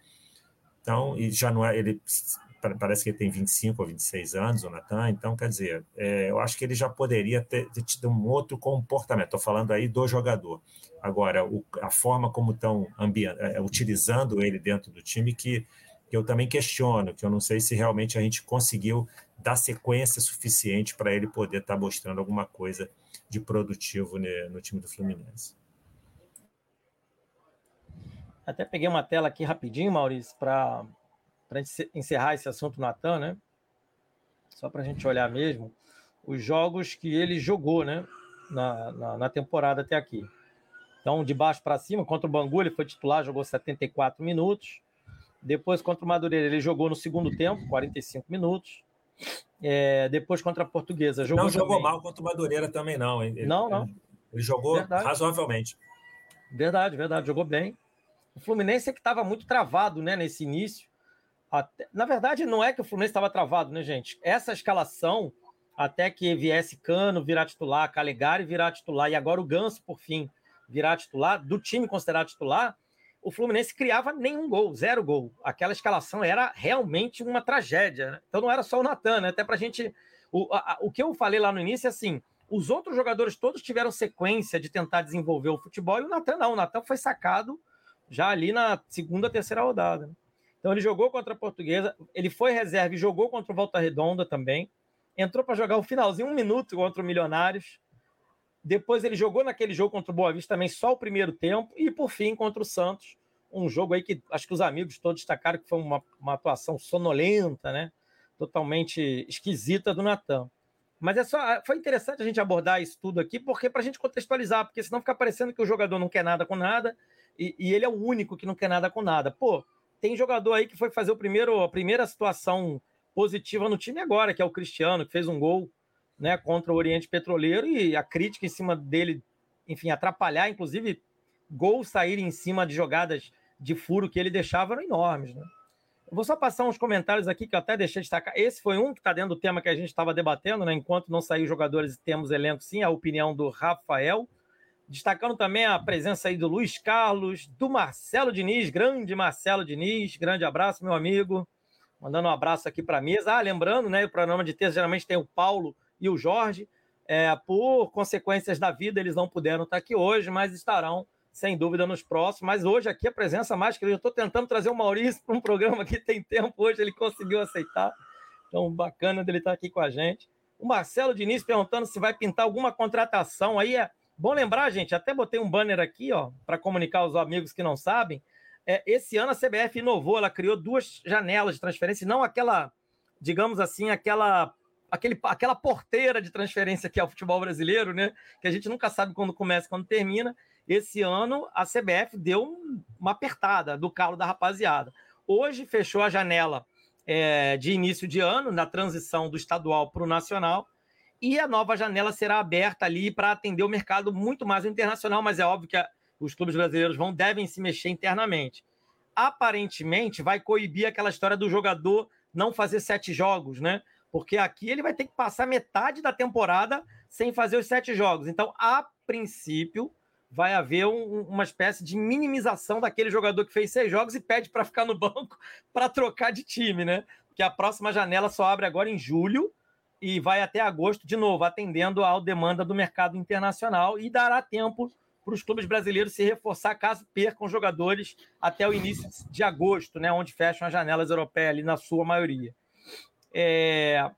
Então, e já não é, ele parece que ele tem 25 ou 26 anos, o Natan, então, quer dizer, é, eu acho que ele já poderia ter, ter tido um outro comportamento. Estou falando aí do jogador. Agora, o, a forma como estão é, utilizando ele dentro do time, que, que eu também questiono, que eu não sei se realmente a gente conseguiu dar sequência suficiente para ele poder estar tá mostrando alguma coisa de produtivo né, no time do Fluminense. Até peguei uma tela aqui rapidinho, Maurício, para encerrar esse assunto Natan, né? Só para a gente olhar mesmo os jogos que ele jogou, né? na, na, na temporada até aqui. Então, de baixo para cima, contra o Bangu, ele foi titular, jogou 74 minutos. Depois, contra o Madureira, ele jogou no segundo tempo, 45 minutos. É, depois, contra a Portuguesa, jogou. Não jogou mal contra o Madureira também, não. Ele, não, não. Ele jogou verdade. razoavelmente. Verdade, verdade, jogou bem. O Fluminense é que estava muito travado né, nesse início. Até... Na verdade, não é que o Fluminense estava travado, né, gente? Essa escalação, até que viesse Cano virar titular, Calegari virar titular, e agora o Ganso, por fim, virar titular, do time considerado titular, o Fluminense criava nenhum gol, zero gol. Aquela escalação era realmente uma tragédia. Né? Então não era só o Natan, né? Até para a gente. O, o que eu falei lá no início é assim: os outros jogadores todos tiveram sequência de tentar desenvolver o futebol e o Natan não. O Natan foi sacado já ali na segunda, terceira rodada. Né? Então ele jogou contra a Portuguesa, ele foi reserva e jogou contra o Volta Redonda também. Entrou para jogar o finalzinho, um minuto contra o Milionários. Depois ele jogou naquele jogo contra o Boa Vista também só o primeiro tempo. E por fim contra o Santos. Um jogo aí que acho que os amigos todos destacaram que foi uma, uma atuação sonolenta, né? Totalmente esquisita do Natan. Mas é só, foi interessante a gente abordar isso tudo aqui, porque para a gente contextualizar, porque senão fica parecendo que o jogador não quer nada com nada e, e, ele é o único que não quer nada com nada. Pô, tem jogador aí que foi fazer o primeiro, a primeira situação positiva no time agora, que é o Cristiano, que fez um gol né, contra o Oriente Petroleiro e a crítica em cima dele, enfim, atrapalhar, inclusive gols saírem em cima de jogadas de furo que ele deixava eram enormes. Né? Eu vou só passar uns comentários aqui que eu até deixei de destacar. Esse foi um que está dentro do tema que a gente estava debatendo, né? enquanto não sair jogadores temos elenco, sim, a opinião do Rafael. Destacando também a presença aí do Luiz Carlos, do Marcelo Diniz, grande Marcelo Diniz, grande abraço, meu amigo. Mandando um abraço aqui para a mesa. Ah, lembrando, né? O programa de terça geralmente tem o Paulo e o Jorge. É, por consequências da vida, eles não puderam estar aqui hoje, mas estarão, sem dúvida, nos próximos. Mas hoje aqui a presença mais que eu estou tentando trazer o Maurício para um programa que tem tempo. Hoje ele conseguiu aceitar. Então, bacana dele estar aqui com a gente. O Marcelo Diniz perguntando se vai pintar alguma contratação. Aí é bom lembrar, gente, até botei um banner aqui, ó, para comunicar aos amigos que não sabem. É, esse ano a CBF inovou, ela criou duas janelas de transferência, não aquela, digamos assim, aquela aquele, aquela porteira de transferência que é o futebol brasileiro, né? Que a gente nunca sabe quando começa quando termina. Esse ano a CBF deu uma apertada do calo da rapaziada. Hoje fechou a janela é, de início de ano, na transição do estadual para o nacional, e a nova janela será aberta ali para atender o mercado muito mais internacional, mas é óbvio que a, os clubes brasileiros vão devem se mexer internamente. Aparentemente, vai coibir aquela história do jogador não fazer sete jogos, né? porque aqui ele vai ter que passar metade da temporada sem fazer os sete jogos. Então, a princípio, vai haver um, uma espécie de minimização daquele jogador que fez seis jogos e pede para ficar no banco para trocar de time, né? Porque a próxima janela só abre agora em julho e vai até agosto, de novo, atendendo à demanda do mercado internacional e dará tempo para os clubes brasileiros se reforçar caso percam jogadores até o início de agosto, né? Onde fecham as janelas europeias ali na sua maioria. É,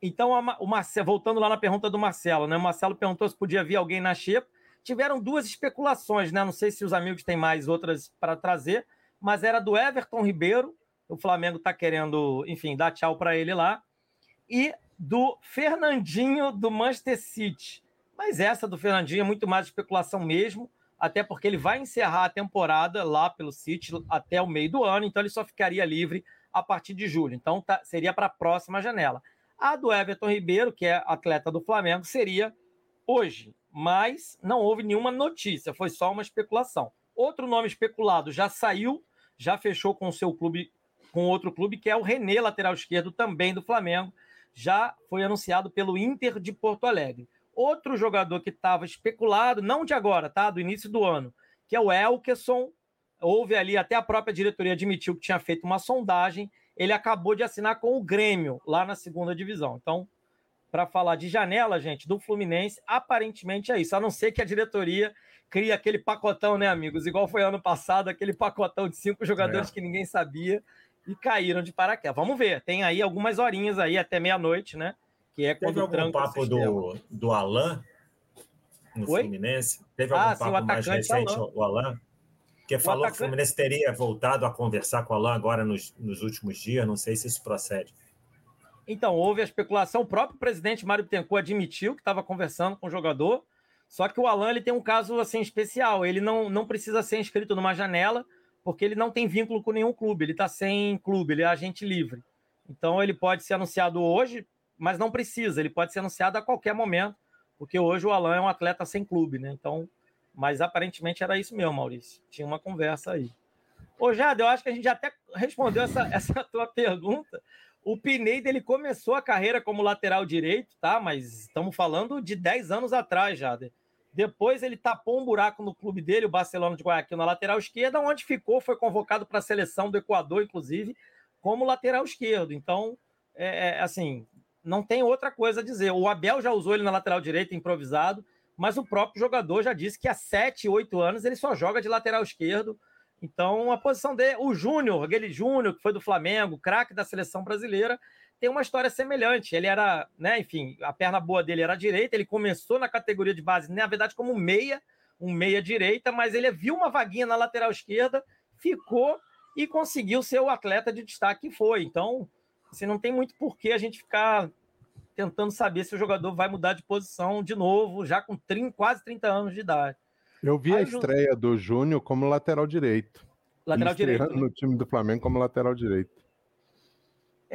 então, o Marcelo, voltando lá na pergunta do Marcelo, né? O Marcelo perguntou se podia vir alguém na Xepa. Tiveram duas especulações, né? Não sei se os amigos têm mais outras para trazer, mas era do Everton Ribeiro, o Flamengo está querendo, enfim, dar tchau para ele lá, e do Fernandinho do Manchester City. Mas essa do Fernandinho é muito mais especulação mesmo, até porque ele vai encerrar a temporada lá pelo City até o meio do ano, então ele só ficaria livre a partir de julho. Então, tá, seria para a próxima janela. A do Everton Ribeiro, que é atleta do Flamengo, seria hoje, mas não houve nenhuma notícia, foi só uma especulação. Outro nome especulado já saiu, já fechou com o seu clube, com outro clube, que é o René, lateral esquerdo também do Flamengo, já foi anunciado pelo Inter de Porto Alegre. Outro jogador que estava especulado, não de agora, tá? Do início do ano, que é o Elkerson, houve ali, até a própria diretoria admitiu que tinha feito uma sondagem, ele acabou de assinar com o Grêmio, lá na segunda divisão. Então, para falar de janela, gente, do Fluminense, aparentemente é isso, a não ser que a diretoria crie aquele pacotão, né, amigos? Igual foi ano passado, aquele pacotão de cinco jogadores é. que ninguém sabia e caíram de paraquedas. Vamos ver, tem aí algumas horinhas aí até meia-noite, né? Que é quando Teve algum papo do, do Alain no Oi? Fluminense? Teve algum ah, papo sim, mais recente, Alain. o Alain? Que falou atacante... que o Fluminense teria voltado a conversar com o Alain agora nos, nos últimos dias, não sei se isso procede. Então, houve a especulação, o próprio presidente Mário Bittencourt admitiu que estava conversando com o jogador, Só que o Alan ele tem um caso assim especial. Ele não, não precisa ser inscrito numa janela, porque ele não tem vínculo com nenhum clube. Ele está sem clube, ele é agente livre. Então ele pode ser anunciado hoje, mas não precisa. Ele pode ser anunciado a qualquer momento, porque hoje o Alan é um atleta sem clube, né? Então, mas aparentemente era isso mesmo, Maurício. Tinha uma conversa aí. Ô, Jade, eu acho que a gente já até respondeu essa, essa tua pergunta. O Pineda ele começou a carreira como lateral direito, tá? Mas estamos falando de 10 anos atrás, Jade. Depois ele tapou um buraco no clube dele, o Barcelona de Guayaquil, na lateral esquerda, onde ficou, foi convocado para a seleção do Equador, inclusive, como lateral esquerdo. Então, é, é, assim, não tem outra coisa a dizer. O Abel já usou ele na lateral direita, improvisado, mas o próprio jogador já disse que há 7, 8 anos ele só joga de lateral esquerdo então, a posição dele, o Júnior, aquele Júnior, que foi do Flamengo, craque da seleção brasileira, tem uma história semelhante. Ele era, né, enfim, a perna boa dele era a direita, ele começou na categoria de base, na verdade, como meia, um meia direita, mas ele viu uma vaguinha na lateral esquerda, ficou e conseguiu ser o atleta de destaque que foi. Então, assim, não tem muito porquê a gente ficar tentando saber se o jogador vai mudar de posição de novo, já com 30, quase 30 anos de idade. Eu vi Aí, a estreia do Júnior como lateral direito. Lateral direito. Né? No time do Flamengo como lateral direito.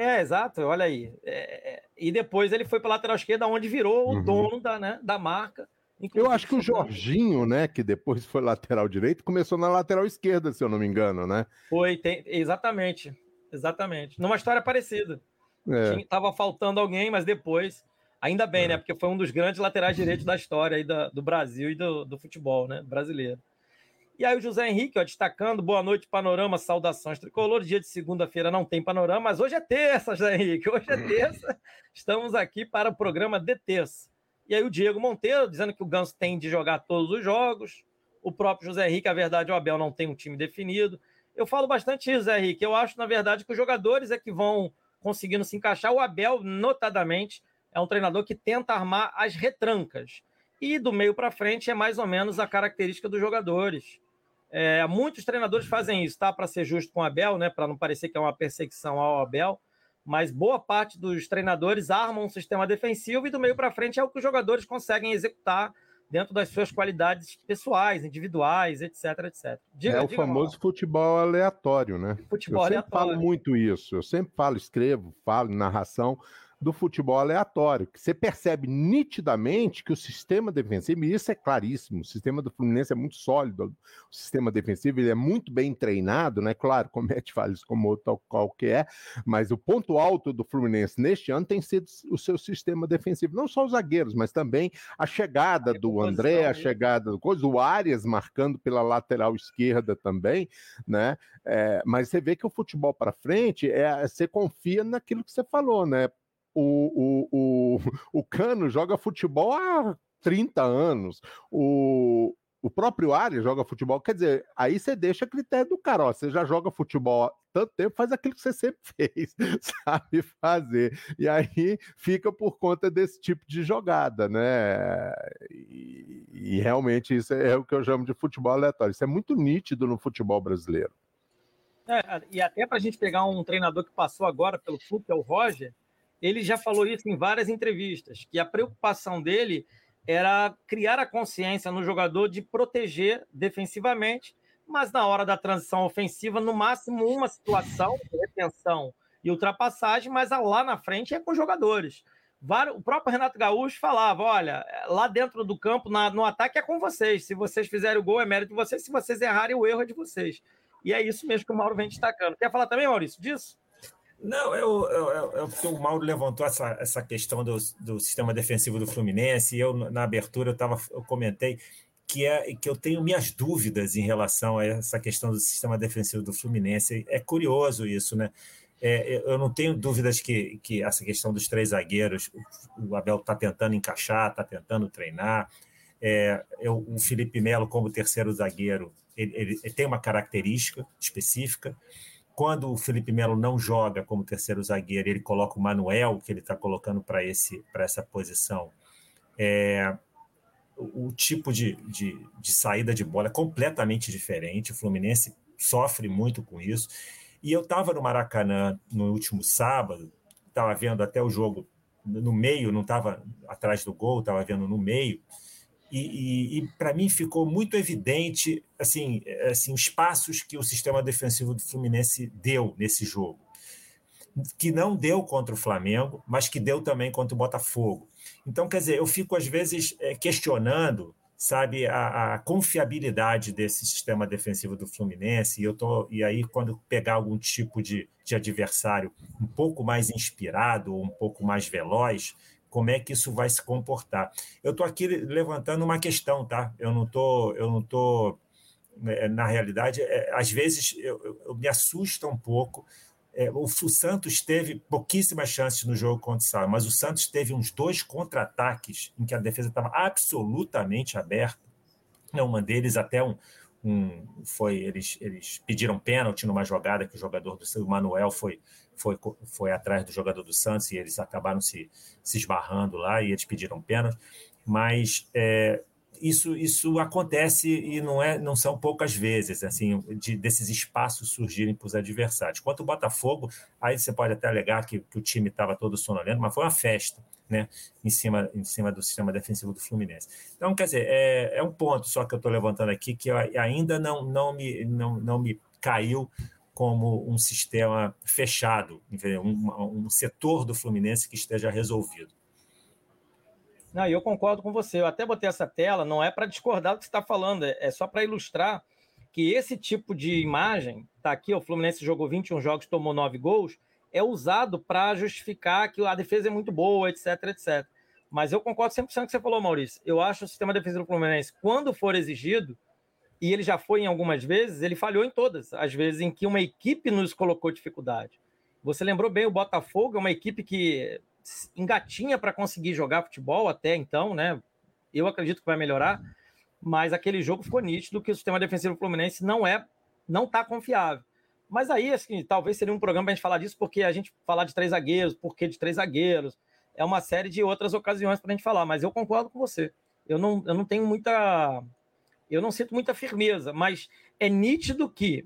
É, exato, olha aí. É, é e depois ele foi para lateral esquerda, onde virou uhum. o dono da, né, da marca. Eu acho que o Jorginho, né, que depois foi lateral direito, começou na lateral esquerda, se eu não me engano, né? Foi, tem, exatamente. Exatamente. Numa história parecida. É. Tinha, tava faltando alguém, mas depois Ainda bem, né? é. né? Porque foi um dos grandes laterais direitos da história aí do, do Brasil e do, do, futebol né? brasileiro. E aí o José Henrique, ó, destacando, boa noite, panorama, saudações tricolor. Dia de segunda-feira não tem panorama, mas hoje é terça, José Henrique. Hoje é terça. Estamos aqui para o programa de terça. E aí o Diego Monteiro dizendo que o Ganso tem de jogar todos os jogos. O próprio José Henrique, a verdade, o Abel não tem um time definido. Eu falo bastante isso, José Henrique. Eu acho, na verdade, que os jogadores é que vão conseguindo se encaixar. O Abel, notadamente, é um treinador que tenta armar as retrancas. E do meio para frente é mais ou menos a característica dos jogadores. É, muitos treinadores fazem isso, tá? Para ser justo com o Abel, né? Para não parecer que é uma perseguição ao Abel. Mas boa parte dos treinadores armam um sistema defensivo e do meio para frente é o que os jogadores conseguem executar dentro das suas qualidades pessoais, individuais, etc, etc. Diga, é o famoso mal. futebol aleatório, né? Futebol eu aleatório. sempre falo muito isso. Eu sempre falo, escrevo, falo narração do futebol aleatório, que você percebe nitidamente que o sistema defensivo, e isso é claríssimo, o sistema do Fluminense é muito sólido, o sistema defensivo ele é muito bem treinado, né? Claro, comete falhas como outro qualquer, mas o ponto alto do Fluminense neste ano tem sido o seu sistema defensivo, não só os zagueiros, mas também a chegada do André, a chegada do coisa, o Arias marcando pela lateral esquerda também, né? É, mas você vê que o futebol para frente é você confia naquilo que você falou, né? O, o, o, o Cano joga futebol há 30 anos. O, o próprio Arias joga futebol, quer dizer, aí você deixa a critério do cara, ó, você já joga futebol tanto tempo, faz aquilo que você sempre fez, sabe fazer. E aí fica por conta desse tipo de jogada, né? E, e realmente isso é o que eu chamo de futebol aleatório. Isso é muito nítido no futebol brasileiro. É, e até para a gente pegar um treinador que passou agora pelo clube, que é o Roger, ele já falou isso em várias entrevistas, que a preocupação dele era criar a consciência no jogador de proteger defensivamente, mas na hora da transição ofensiva, no máximo uma situação retenção e ultrapassagem, mas lá na frente é com os jogadores. O próprio Renato Gaúcho falava: olha, lá dentro do campo, no ataque é com vocês. Se vocês fizerem o gol, é mérito de vocês. Se vocês errarem, o erro é de vocês. E é isso mesmo que o Mauro vem destacando. Quer falar também, Maurício, disso? Não, eu, eu, eu, eu, o Mauro levantou essa, essa questão do, do sistema defensivo do Fluminense, e eu, na abertura, eu, tava, eu comentei que, é, que eu tenho minhas dúvidas em relação a essa questão do sistema defensivo do Fluminense. É curioso isso, né? É, eu não tenho dúvidas que, que essa questão dos três zagueiros, o Abel está tentando encaixar, está tentando treinar. É, eu, o Felipe Melo, como terceiro zagueiro, ele, ele, ele tem uma característica específica quando o Felipe Melo não joga como terceiro zagueiro, ele coloca o Manuel, que ele está colocando para essa posição. É, o tipo de, de, de, saída de bola é completamente diferente. O Fluminense sofre muito com isso. E eu estava no Maracanã no último sábado, estava vendo até o jogo no meio, não estava atrás do gol, estava vendo no meio. E, e, e para mim ficou muito evidente assim, assim os passos que o sistema defensivo do Fluminense deu nesse jogo, que não deu contra o Flamengo, mas que deu também contra o Botafogo. Então, quer dizer, eu fico às vezes é, questionando sabe, a, a, confiabilidade desse sistema defensivo do Fluminense, e eu tô, e aí quando pegar algum tipo de, de adversário um pouco mais inspirado, um pouco mais veloz, como é que isso vai se comportar? Eu estou aqui levantando uma questão, tá? Eu não tô, eu não tô, né, na realidade, é, às vezes eu, eu, eu me assusta um pouco é, o, o, Santos teve pouquíssimas chances no jogo contra o Sal, mas o Santos teve uns dois contra-ataques em que a defesa estava absolutamente aberta. Uma deles até um, um foi eles, eles pediram pênalti numa jogada que o jogador do Manuel foi, foi, foi atrás do jogador do Santos e eles acabaram se, se esbarrando lá e eles pediram pênalti. Mas é, isso, isso acontece e não, é, não são poucas vezes, assim, de, desses espaços surgirem para os adversários. Quanto o Botafogo, aí você pode até alegar que, que o time estava todo sonolento, mas foi uma festa, né, em cima, em cima do sistema defensivo do Fluminense. Então, quer dizer, é, é um ponto só que eu estou levantando aqui que ainda não, não, me, não, não me caiu como um sistema fechado, um, um setor do Fluminense que esteja resolvido. Não, eu concordo com você. Eu até botei essa tela, não é para discordar do que você está falando, é, é só para ilustrar que esse tipo de imagem, tá aqui, o Fluminense jogou 21 jogos, tomou 9 gols, é usado para justificar que a defesa é muito boa, etc, etc. Mas eu concordo 100% com o que você falou, Maurício. Eu acho o sistema defensivo do Fluminense, quando for exigido, e ele já foi em algumas vezes, ele falhou em todas, as vezes em que uma equipe nos colocou dificuldade. Você lembrou bem, o Botafogo é uma equipe que engatinha para conseguir jogar futebol até então, né? Eu acredito que vai melhorar, mas aquele jogo ficou nítido que o sistema defensivo fluminense não é, não está confiável. Mas aí, assim, talvez seria um programa para a gente falar disso, porque a gente falar de três zagueiros, porque de três zagueiros, é uma série de outras ocasiões para a gente falar, mas eu concordo com você. Eu não, eu não tenho muita. Eu não sinto muita firmeza, mas é nítido que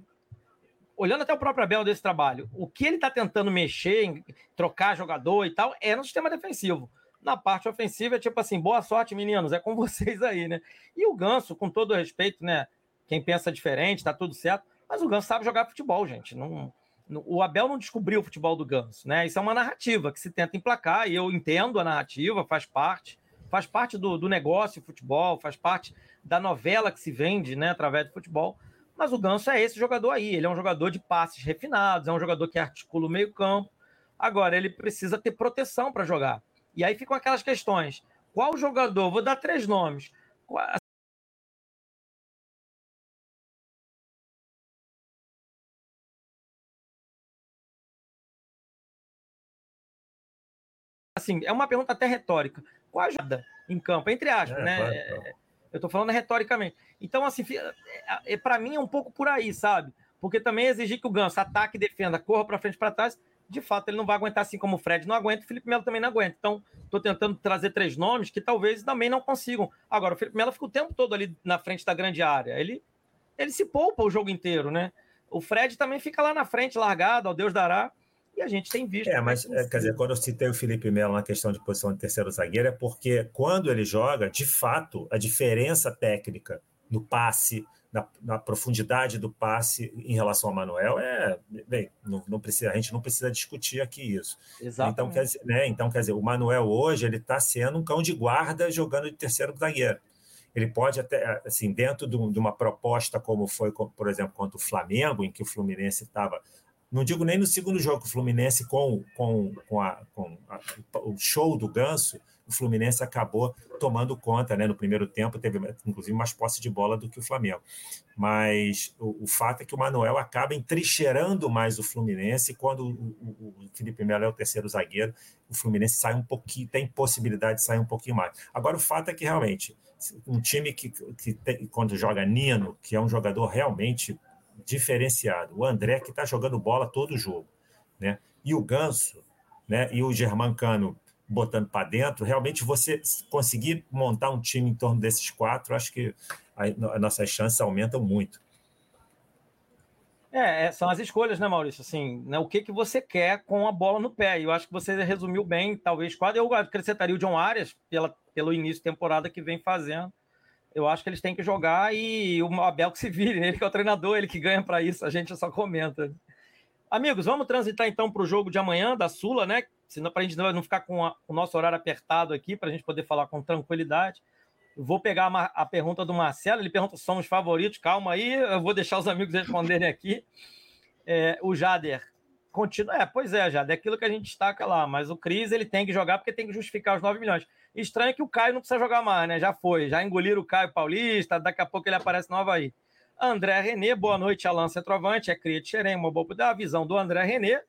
olhando até o próprio Abel desse trabalho, o que ele está tentando mexer, em trocar jogador e tal, é no sistema defensivo. Na parte ofensiva é tipo assim, boa sorte, meninos, é com vocês aí, né? E o Ganso, com todo respeito, né? Quem pensa diferente, tá tudo certo, mas o Ganso sabe jogar futebol, gente. Não, o Abel não descobriu o futebol do Ganso, né? Isso é uma narrativa que se tenta emplacar, e eu entendo a narrativa, faz parte, faz parte do, do negócio futebol, faz parte da novela que se vende, né, através do futebol. Mas o Ganso é esse jogador aí. Ele é um jogador de passes refinados, é um jogador que articula o meio-campo. Agora, ele precisa ter proteção para jogar. E aí ficam aquelas questões. Qual jogador? Vou dar três nomes. Assim, é uma pergunta até retórica. Qual ajuda em campo? Entre aspas, é, né? Claro, eu estou falando retoricamente. Então, assim, é, é, para mim é um pouco por aí, sabe? Porque também exigir que o Ganso ataque, defenda, corra para frente para trás, de fato ele não vai aguentar assim como o Fred não aguenta, o Felipe Melo também não aguenta. Então, estou tentando trazer três nomes que talvez também não consigam. Agora, o Felipe Melo fica o tempo todo ali na frente da grande área. Ele, ele se poupa o jogo inteiro, né? O Fred também fica lá na frente, largado, ao Deus dará e a gente tem visto. É, mas é, quer dizer, quando eu citei o Felipe Melo na questão de posição de terceiro zagueiro, é porque quando ele joga, de fato, a diferença técnica no passe, na, na profundidade do passe em relação ao Manuel é. Bem, não, não, precisa, a gente não precisa discutir aqui isso. Exatamente. Então, quer dizer, né, então, quer dizer, o Manuel hoje ele está sendo um cão de guarda jogando de terceiro zagueiro ele pode até, assim, dentro de uma proposta como foi, por exemplo, contra o Flamengo, em que o Fluminense estava não digo nem no segundo jogo, o Fluminense com, com, com, a, com a, o show do Ganso, o Fluminense acabou tomando conta, né? No primeiro tempo teve inclusive mais posse de bola do que o Flamengo. Mas o, o fato é que o Manuel acaba entrincheirando mais o Fluminense quando o, o, o Felipe Melo é o terceiro zagueiro, o Fluminense sai um pouquinho, tem possibilidade de sair um pouquinho mais. Agora o fato é que realmente um time que, que tem, quando joga Nino, que é um jogador realmente diferenciado. O André, que está jogando bola todo jogo, né? E o Ganso, né? E o Germancano botando para dentro, realmente você conseguir montar um time em torno desses quatro, acho que as nossas chances aumentam muito. É, é, são as escolhas, né, Maurício? Assim, né, o que, que você quer com a bola no pé? Eu acho que você resumiu bem, talvez quase. Eu acrescentaria o John Arias pela, pelo início de temporada que vem fazendo. Eu acho que eles têm que jogar e o Abel que se vire, ele que é o treinador, ele que ganha para isso, a gente só comenta. Amigos, vamos transitar então para o jogo de amanhã da Sula, né? Senão para a gente não ficar com, a, o nosso horário apertado aqui, para a gente poder falar com tranquilidade. vou pegar a, a, pergunta do Marcelo, ele pergunta se somos favoritos, calma aí, eu vou deixar os amigos responderem aqui. É, o Jader continua. É, pois é, Jader, é aquilo que a gente destaca lá, mas o Cris ele tem que jogar porque tem que justificar os 9 milhões. Estranho é que o Caio não precisa jogar mais, né? Já foi, já engoliram o Caio Paulista, daqui a pouco ele aparece no Havaí. André Renê, boa noite, Alan Centroavante, é cria de Xerém, uma boa da visão do André Renê.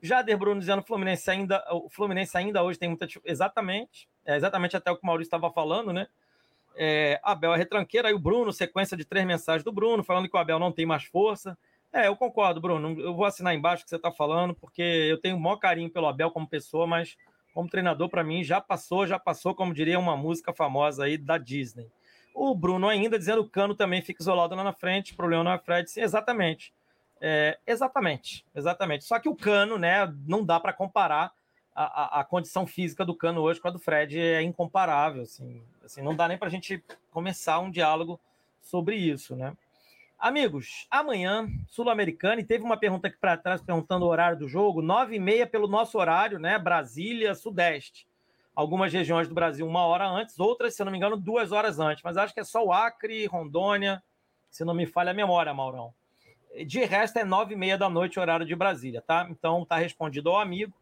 Jader Bruno dizendo que o Fluminense ainda, o Fluminense ainda hoje tem muita. Exatamente, é exatamente até o que o Maurício estava falando, né? É, Abel é retranqueiro, aí o Bruno, sequência de três mensagens do Bruno, falando que o Abel não tem mais força. É, eu concordo, Bruno. Eu vou assinar embaixo o que você está falando, porque eu tenho o maior carinho pelo Abel como pessoa, mas como treinador, para mim, já passou, já passou, como diria uma música famosa aí da Disney. O Bruno ainda dizendo o Cano também fica isolado lá na frente, problema não é Fred. Sim, exatamente. É, exatamente, exatamente. Só que o Cano, né, não dá para comparar a, a, a, condição física do Cano hoje com a do Fred, é incomparável. Assim, assim não dá nem para a gente começar um diálogo sobre isso, né? Amigos, amanhã, Sul-Americana, e teve uma pergunta aqui para trás perguntando o horário do jogo, nove e meia pelo nosso horário, né? Brasília, Sudeste. Algumas regiões do Brasil uma hora antes, outras, se não me engano, duas horas antes. Mas acho que é só o Acre, Rondônia, se não me falha a memória, Maurão. De resto, é nove e meia da noite, horário de Brasília, tá? Então, tá respondido ao amigo.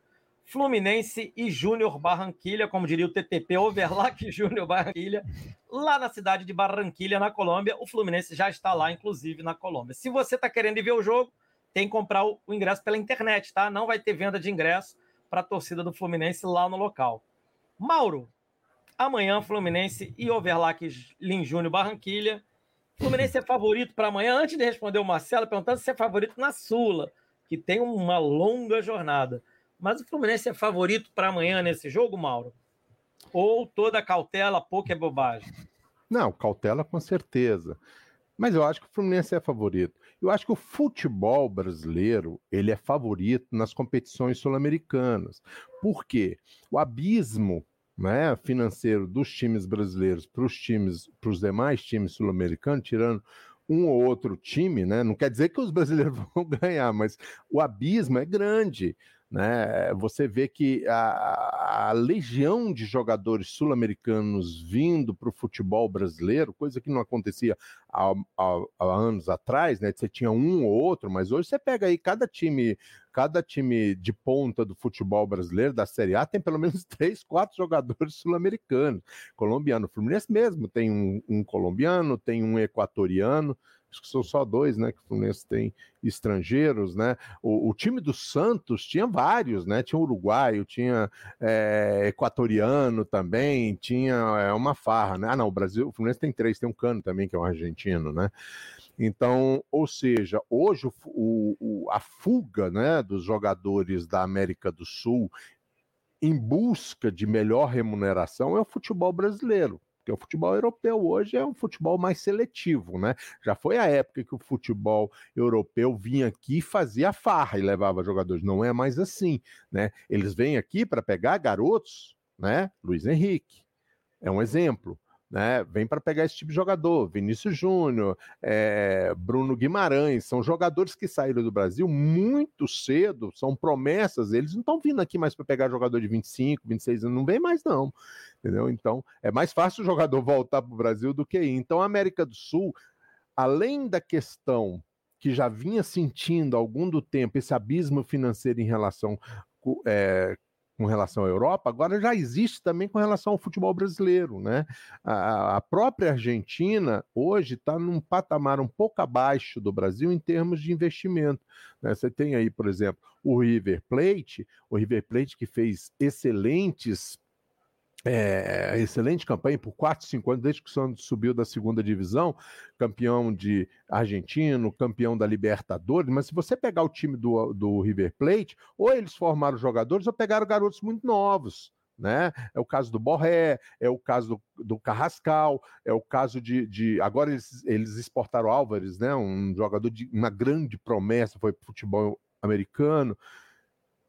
Fluminense e Júnior Barranquilha, como diria o TTP, Overlac Júnior Barranquilha, lá na cidade de Barranquilha, na Colômbia. O Fluminense já está lá, inclusive, na Colômbia. Se você está querendo ir ver o jogo, tem que comprar o, ingresso pela internet, tá? Não vai ter venda de ingresso para a torcida do Fluminense lá no local. Mauro, amanhã Fluminense e Overlac Lin Júnior Barranquilha. Fluminense é favorito para amanhã. Antes de responder o Marcelo, perguntando se é favorito na Sula, que tem uma longa jornada. Mas o Fluminense é favorito para amanhã nesse jogo, Mauro? Ou toda cautela, pouco é bobagem? Não, cautela com certeza. Mas eu acho que o Fluminense é favorito. Eu acho que o futebol brasileiro ele é favorito nas competições sul-americanas. Por quê? O abismo né, financeiro dos times brasileiros para os times, para os demais times sul-americanos, tirando um ou outro time, né? Não quer dizer que os brasileiros vão ganhar, mas o abismo é grande. Né? Você vê que a, a legião de jogadores sul-americanos vindo para o futebol brasileiro, coisa que não acontecia há, há, há, anos atrás, né? Você tinha um ou outro, mas hoje você pega aí cada time, cada time de ponta do futebol brasileiro, da Série A, tem pelo menos três, quatro jogadores sul-americanos, colombiano. Fluminense mesmo tem um, um colombiano, tem um equatoriano acho que são só dois, né? Que o Fluminense tem estrangeiros, né? O, o time do Santos tinha vários, né? Tinha uruguaio, tinha é, equatoriano também, tinha é, uma farra, né? Ah, não, o Brasil, o Fluminense tem três, tem um cano também, que é um argentino, né? Então, ou seja, hoje o, o, a fuga né, dos jogadores da América do Sul em busca de melhor remuneração é o futebol brasileiro. Porque o futebol europeu hoje é um futebol mais seletivo, né? Já foi a época que o futebol europeu vinha aqui e fazia farra e levava jogadores. Não é mais assim, né? Eles vêm aqui para pegar garotos, né? Luiz Henrique é um exemplo né? Vem para pegar esse tipo de jogador. Vinícius Júnior, é, Bruno Guimarães, são jogadores que saíram do Brasil muito cedo, são promessas. Eles não estão vindo aqui mais para pegar jogador de 25, 26 anos, não vem mais, não. Entendeu? Então, é mais fácil o jogador voltar para o Brasil do que ir. Então, a América do Sul, além da questão que já vinha sentindo há algum do tempo esse abismo financeiro em relação é, com relação à Europa, agora já existe também com relação ao futebol brasileiro, né? A, a própria Argentina hoje está num patamar um pouco abaixo do Brasil em termos de investimento. Né? Você tem aí, por exemplo, o River Plate, o River Plate que fez excelentes é, excelente campanha por 4, 5 anos, desde que o Santos subiu da segunda divisão, campeão de argentino, campeão da Libertadores. Mas se você pegar o time do, do River Plate, ou eles formaram jogadores ou pegaram garotos muito novos. Né? É o caso do Borré, é o caso do, do Carrascal, é o caso de. de agora eles, eles exportaram Álvares, né? um jogador de uma grande promessa, foi futebol americano.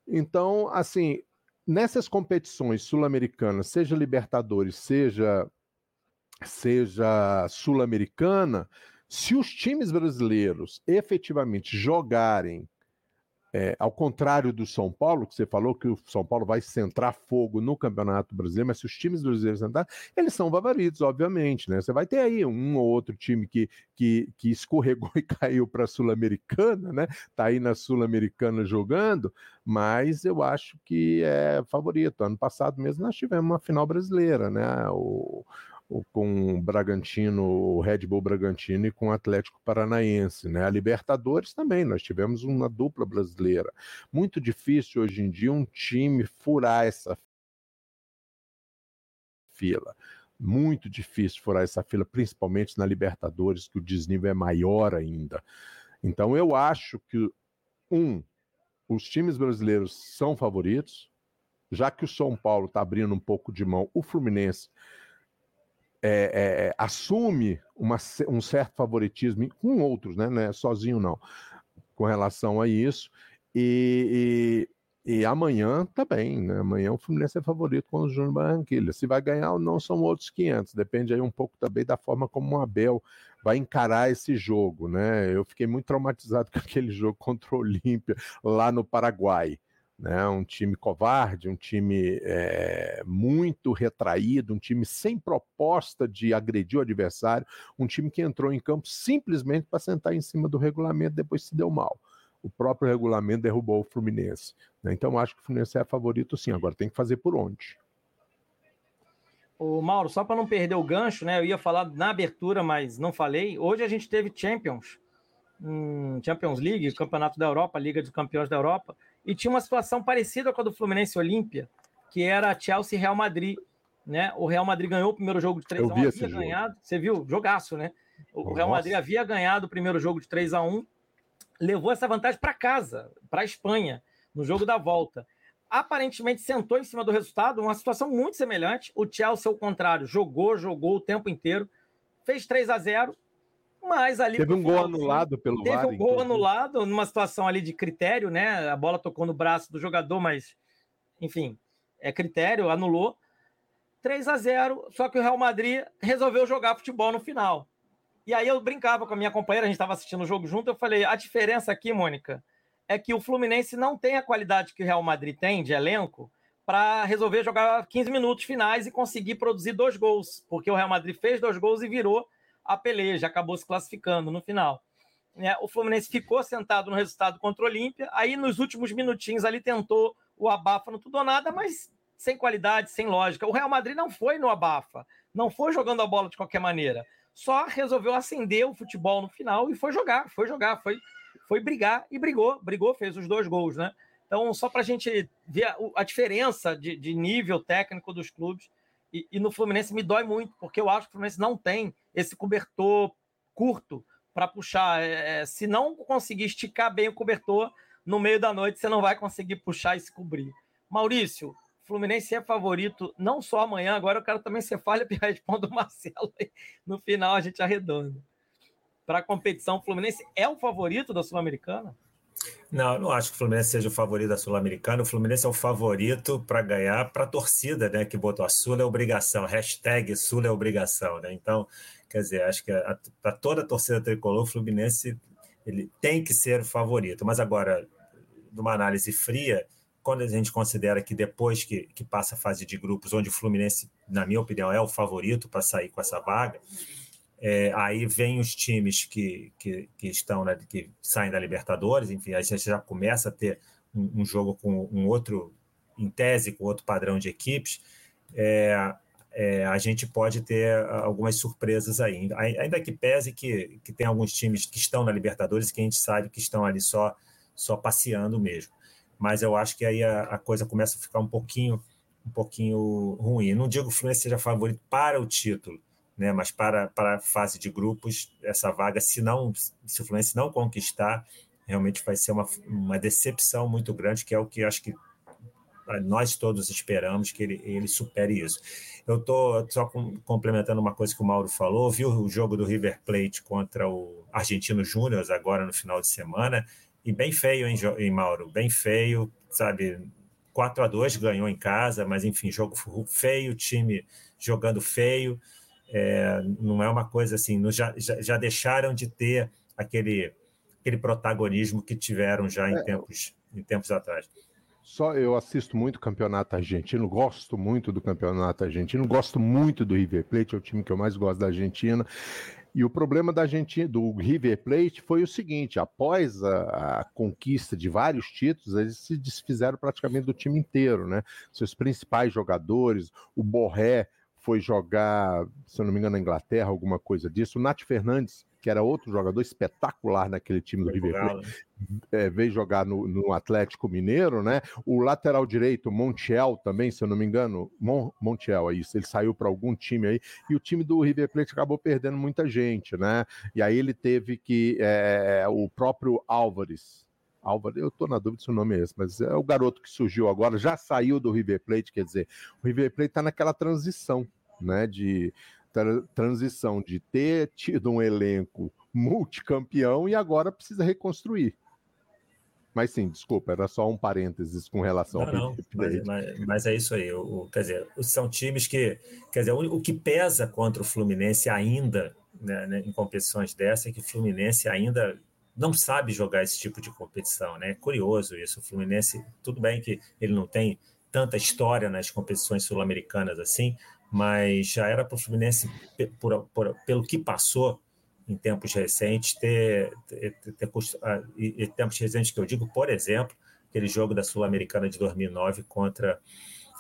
Então, assim, nessas competições sul-americanas, seja Libertadores, seja seja sul-americana, se os times brasileiros efetivamente jogarem é, ao contrário do São Paulo, que você falou que o São Paulo vai centrar fogo no Campeonato Brasileiro, mas se os times brasileiros centrar, eles são favoritos, obviamente, né? Você vai ter aí um ou outro time que, que, que escorregou e caiu para a Sul-Americana, né? Tá aí na Sul-Americana jogando, mas eu acho que é favorito. Ano passado mesmo nós tivemos uma final brasileira, né? O, com o Bragantino, o Red Bull Bragantino e com o Atlético Paranaense, né? A Libertadores também, nós tivemos uma dupla brasileira. Muito difícil hoje em dia um time furar essa fila. Muito difícil furar essa fila, principalmente na Libertadores, que o desnível é maior ainda. Então eu acho que um, os times brasileiros são favoritos, já que o São Paulo está abrindo um pouco de mão, o Fluminense é, é, é, assume uma, um certo favoritismo com outros, né? Não é sozinho, não, com relação a isso. E, e, e amanhã também, tá né? Amanhã o Fluminense é favorito com o Júnior Barranquilla. Se vai ganhar ou não são outros 500. Depende aí um pouco também da forma como o Abel vai encarar esse jogo, né? Eu fiquei muito traumatizado com aquele jogo contra o Olímpia lá no Paraguai né? um time covarde, um time é, muito retraído, um time sem proposta de agredir o adversário, um time que entrou em campo simplesmente para sentar em cima do regulamento, depois se deu mal. O próprio regulamento derrubou o Fluminense. Né? Então, acho que o Fluminense é favorito sim. Agora tem que fazer por onde. O Mauro, só para não perder o gancho, né? Eu ia falar na abertura, mas não falei. Hoje a gente teve Champions, hum, Champions League, Campeonato da Europa, Liga dos Campeões da Europa e tinha uma situação parecida com a do Fluminense Olímpia, que era Chelsea Real Madrid. Né? O Real Madrid ganhou o primeiro jogo de 3 x 1 havia jogo. ganhado. Você viu? Jogaço, né? O Nossa. Real Madrid havia ganhado o primeiro jogo de 3 x 1 levou essa vantagem para casa, para a Espanha, no jogo da volta. Aparentemente sentou em cima do resultado, uma situação muito semelhante. O Chelsea, ao contrário, jogou, jogou o tempo inteiro, fez 3 a 0 mas ali. Teve um gol anulado pelo Teve VAR, um gol anulado numa situação ali de critério, né? A bola tocou no braço do jogador, mas, enfim, é critério, anulou. 3 a 0 só que o Real Madrid resolveu jogar futebol no final. E aí eu brincava com a minha companheira, a gente estava assistindo o jogo junto, eu falei: a diferença aqui, Mônica, é que o Fluminense não tem a qualidade que o Real Madrid tem de elenco para resolver jogar 15 minutos finais e conseguir produzir dois gols, porque o Real Madrid fez dois gols e virou a peleja, acabou se classificando no final. É, o Fluminense ficou sentado no resultado contra o Olímpia, aí nos últimos minutinhos ali tentou o abafa no tudo ou nada, mas sem qualidade, sem lógica. O Real Madrid não foi no abafa, não foi jogando a bola de qualquer maneira, só resolveu acender o futebol no final e foi jogar, foi jogar, foi, foi brigar e brigou, brigou, fez os dois gols, né? Então, só para a gente ver a, a diferença de, de nível técnico dos clubes, e, e, no Fluminense me dói muito, porque eu acho que o Fluminense não tem esse cobertor curto para puxar. É, é, se não conseguir esticar bem o cobertor, no meio da noite você não vai conseguir puxar e se cobrir. Maurício, Fluminense é favorito não só amanhã, agora eu quero também ser falha e responda o Marcelo. No final a gente arredonda. Para a competição, o Fluminense é o favorito da Sul-Americana? Não, eu não acho que o Fluminense seja o favorito da Sul-Americana. O Fluminense é o favorito para ganhar para a torcida, né? Que botou a Sul é obrigação, hashtag Sul é obrigação, né? Então, quer dizer, acho que para toda a torcida tricolor, o Fluminense ele tem que ser o favorito. Mas agora, numa análise fria, quando a gente considera que depois que, que passa a fase de grupos, onde o Fluminense, na minha opinião, é o favorito para sair com essa vaga é, aí vem os times que, que, que estão né, que saem da Libertadores, enfim, a gente já começa a ter um, um, jogo com um outro, em tese, com outro padrão de equipes. É, é, a gente pode ter algumas surpresas aí. Ainda que pese que, que tem alguns times que estão na Libertadores que a gente sabe que estão ali só, só passeando mesmo. Mas eu acho que aí a, a coisa começa a ficar um pouquinho, um pouquinho ruim. Não digo que o Fluminense seja favorito para o título, né? Mas para, para a fase de grupos, essa vaga, se não, se o Fluminense não conquistar, realmente vai ser uma, uma decepção muito grande, que é o que acho que nós todos esperamos que ele, ele supere isso. Eu estou só com, complementando uma coisa que o Mauro falou, viu o jogo do River Plate contra o Argentino Júnior agora no final de semana, e bem feio, hein, hein Mauro? Bem feio, sabe? 4 a 2 ganhou em casa, mas enfim, jogo feio, time jogando feio é, não é uma coisa assim, já, já, já, deixaram de ter aquele, aquele protagonismo que tiveram já em, é. tempos, em tempos atrás. Só eu assisto muito campeonato argentino, gosto muito do campeonato argentino, gosto muito do River Plate, é o time que eu mais gosto da Argentina. E o problema da Argentina, do River Plate foi o seguinte: após a, a, conquista de vários títulos, eles se desfizeram praticamente do time inteiro, né? Seus principais jogadores, o Borré foi jogar, se eu não me engano, na Inglaterra, alguma coisa disso. O Nath Fernandes, que era outro jogador espetacular naquele time do River Plate, é, veio jogar no, no, Atlético Mineiro, né? O lateral direito, Montiel, também, se eu não me engano, Mon, Montiel, é isso, ele saiu para algum time aí, e o time do River Plate acabou perdendo muita gente, né? E aí ele teve que, é, o próprio Álvares, Álvaro, eu estou na dúvida se o nome é esse, mas é o garoto que surgiu agora, já saiu do River Plate, quer dizer, o River Plate está naquela transição, né, de tra transição de ter tido um elenco multicampeão e agora precisa reconstruir. Mas sim, desculpa, era só um parênteses com relação não, ao não, mas, mas, mas, é isso aí. O, quer dizer, são times que. Quer dizer, o, o que pesa contra o Fluminense ainda, né, né, em competições dessa, é que o Fluminense ainda não sabe jogar esse tipo de competição, né? É curioso isso. O Fluminense, tudo bem que ele não tem tanta história nas competições sul-americanas assim, mas já era para o Fluminense, por, por, pelo que passou em tempos recentes, ter, ter, ter, ter e, tempos recentes que eu digo, por exemplo, aquele jogo da Sul-Americana de 2009 contra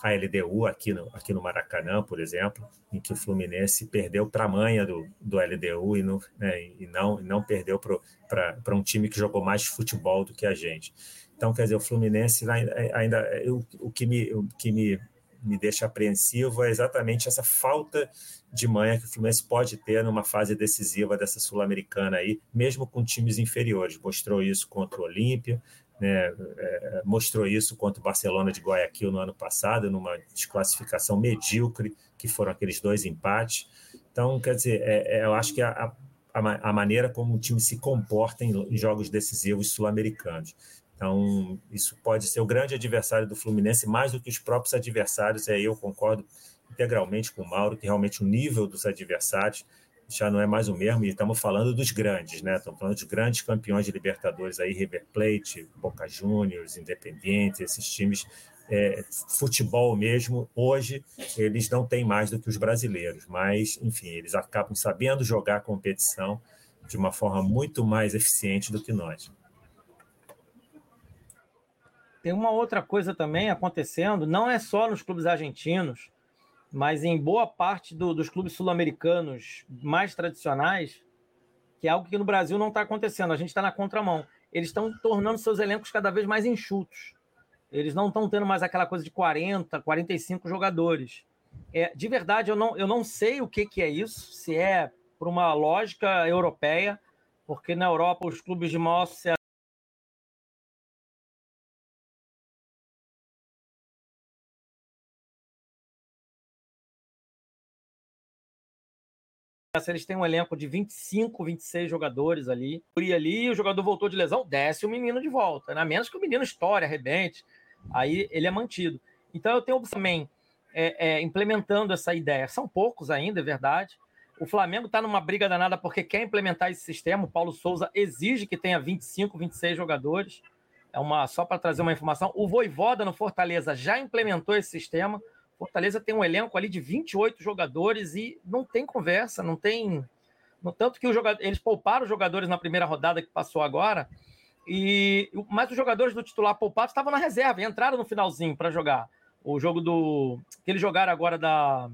a LDU aqui no, aqui no Maracanã, por exemplo, em que o Fluminense perdeu para a manha do, do LDU e não, né, e não, não perdeu para um time que jogou mais futebol do que a gente. Então, quer dizer, o Fluminense ainda, ainda o, o, que, me, o que me, me deixa apreensivo é exatamente essa falta de manha que o Fluminense pode ter numa fase decisiva dessa Sul-Americana aí, mesmo com times inferiores. Mostrou isso contra o Olímpia, né, é, mostrou isso contra o Barcelona de Guayaquil no ano passado, numa desclassificação medíocre, que foram aqueles dois empates. Então, quer dizer, é, é, eu acho que a, a, a, maneira como o time se comporta em, em jogos decisivos sul-americanos. Então, isso pode ser o grande adversário do Fluminense, mais do que os próprios adversários. Aí eu concordo integralmente com o Mauro, que realmente o nível dos adversários já não é mais o mesmo, e estamos falando dos grandes, né? Estamos falando dos grandes campeões de Libertadores aí, River Plate, Boca Juniors, Independiente, esses times. É, futebol mesmo, hoje, eles não têm mais do que os brasileiros, mas, enfim, eles acabam sabendo jogar a competição de uma forma muito mais eficiente do que nós. Tem uma outra coisa também acontecendo, não é só nos clubes argentinos, mas em boa parte do, dos clubes sul-americanos mais tradicionais, que é algo que no Brasil não está acontecendo, a gente está na contramão. Eles estão tornando seus elencos cada vez mais enxutos. Eles não estão tendo mais aquela coisa de 40, 45 jogadores. É, de verdade, eu não, eu não sei o que, que é isso, se é por uma lógica europeia, porque na Europa os clubes de maior sucesso eles têm um elenco de 25, 26 jogadores ali. E ali o jogador voltou de lesão, desce o menino de volta, né? A menos que o menino estoure, arrebente, aí ele é mantido. Então eu tenho também é, é, implementando essa ideia. São poucos ainda, é verdade. O Flamengo está numa briga danada porque quer implementar esse sistema. O Paulo Souza exige que tenha 25, 26 jogadores. É uma só para trazer uma informação. O Voivoda no Fortaleza já implementou esse sistema. Fortaleza tem um elenco ali de 28 jogadores e não tem conversa, não tem. No tanto que jogador, eles pouparam os jogadores na primeira rodada que passou agora, e mas os jogadores do titular poupados estavam na reserva e entraram no finalzinho para jogar. O jogo do. que eles jogaram agora da.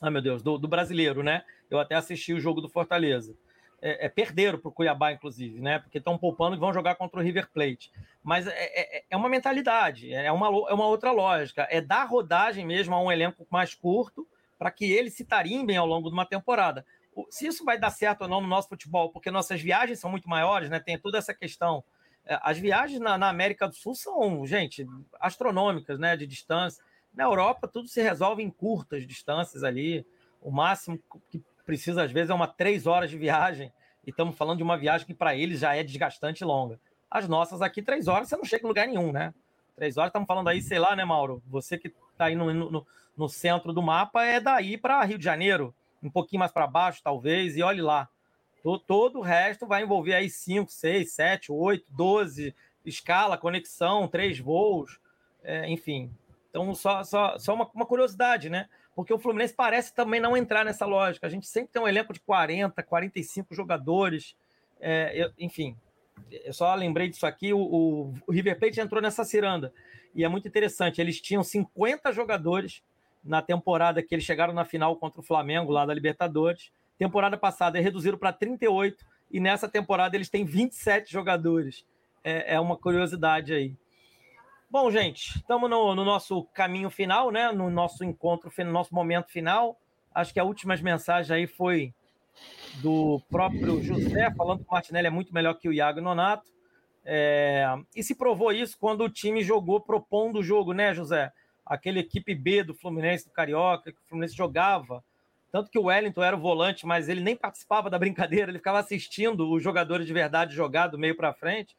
Ah, meu Deus, do, do brasileiro, né? Eu até assisti o jogo do Fortaleza é, é, perderam para o Cuiabá, inclusive, né? Porque estão poupando e vão jogar contra o River Plate. Mas é, é, é, uma mentalidade, é uma, é uma outra lógica. É dar rodagem mesmo a um elenco mais curto para que eles se tarimbem ao longo de uma temporada. Se isso vai dar certo ou não no nosso futebol, porque nossas viagens são muito maiores, né? Tem toda essa questão. É, as viagens na, na América do Sul são, gente, astronômicas, né? De distância. Na Europa, tudo se resolve em curtas distâncias ali. O máximo que precisa, às vezes, é uma três horas de viagem, e estamos falando de uma viagem que para eles já é desgastante e longa. As nossas aqui, três horas, você não chega em lugar nenhum, né? Três horas, estamos falando aí, sei lá, né, Mauro? Você que está aí no, no, no, centro do mapa, é daí para Rio de Janeiro. um pouquinho mais para baixo, talvez, e olhe lá. Todo o resto vai envolver aí 5, 6, 7, 8, 12, escala, conexão, três voos, é, enfim. Então, só, só, só uma, uma, curiosidade, né? Porque o Fluminense parece também não entrar nessa lógica. A gente sempre tem um elenco de 40, 45 jogadores, é, eu, enfim. Eu só lembrei disso aqui. O, o, River Plate entrou nessa ciranda. E é muito interessante. Eles tinham 50 jogadores na temporada que eles chegaram na final contra o Flamengo, lá da Libertadores. Temporada passada eles reduziram para 38 e nessa temporada eles têm 27 jogadores. É, é uma curiosidade aí. Bom, gente, estamos no, no, nosso caminho final, né? No nosso encontro, no nosso momento final. Acho que a última mensagem aí foi do próprio José, falando que o Martinelli é muito melhor que o Iago Nonato. É, e se provou isso quando o time jogou propondo o jogo, né, José? aquele equipe B do Fluminense, do Carioca, que o Fluminense jogava. Tanto que o Wellington era o volante, mas ele nem participava da brincadeira, ele ficava assistindo os jogadores de verdade jogar do meio para frente.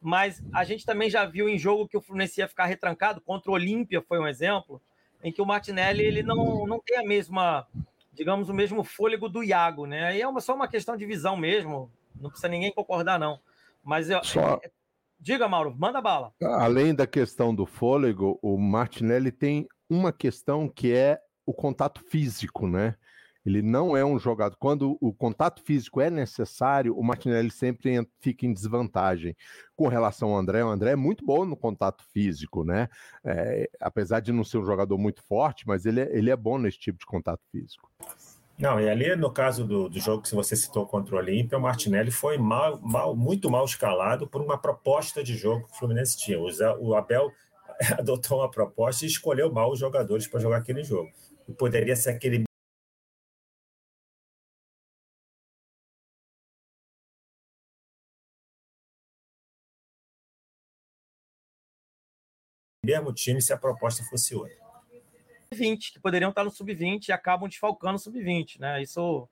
Mas a gente também já viu em jogo que o Fluminense ia ficar retrancado, contra o Olímpia foi um exemplo, em que o Martinelli ele não, não tem a mesma, digamos, o mesmo fôlego do Iago, né? Aí é uma, só uma questão de visão mesmo, não precisa ninguém concordar, não. Mas eu, só, é, Diga, Mauro, manda bala. Além da questão do fôlego, o Martinelli tem uma questão que é o contato físico, né? Ele não é um jogador. Quando o contato físico é necessário, o Martinelli sempre fica em desvantagem. Com relação ao André, o André é muito bom no contato físico, né? É, apesar de não ser um jogador muito forte, mas ele é, ele é bom nesse tipo de contato físico. Não, e ali no caso do, do jogo que você citou contra o Olímpia, o Martinelli foi mal, mal, muito mal escalado por uma proposta de jogo que o Fluminense tinha. O, o Abel adotou uma proposta e escolheu mal os jogadores para jogar aquele jogo. E poderia ser aquele mesmo time se a proposta fosse outra. 20 que poderiam estar no sub-20 e acabam desfalcando o sub-20, né? Isso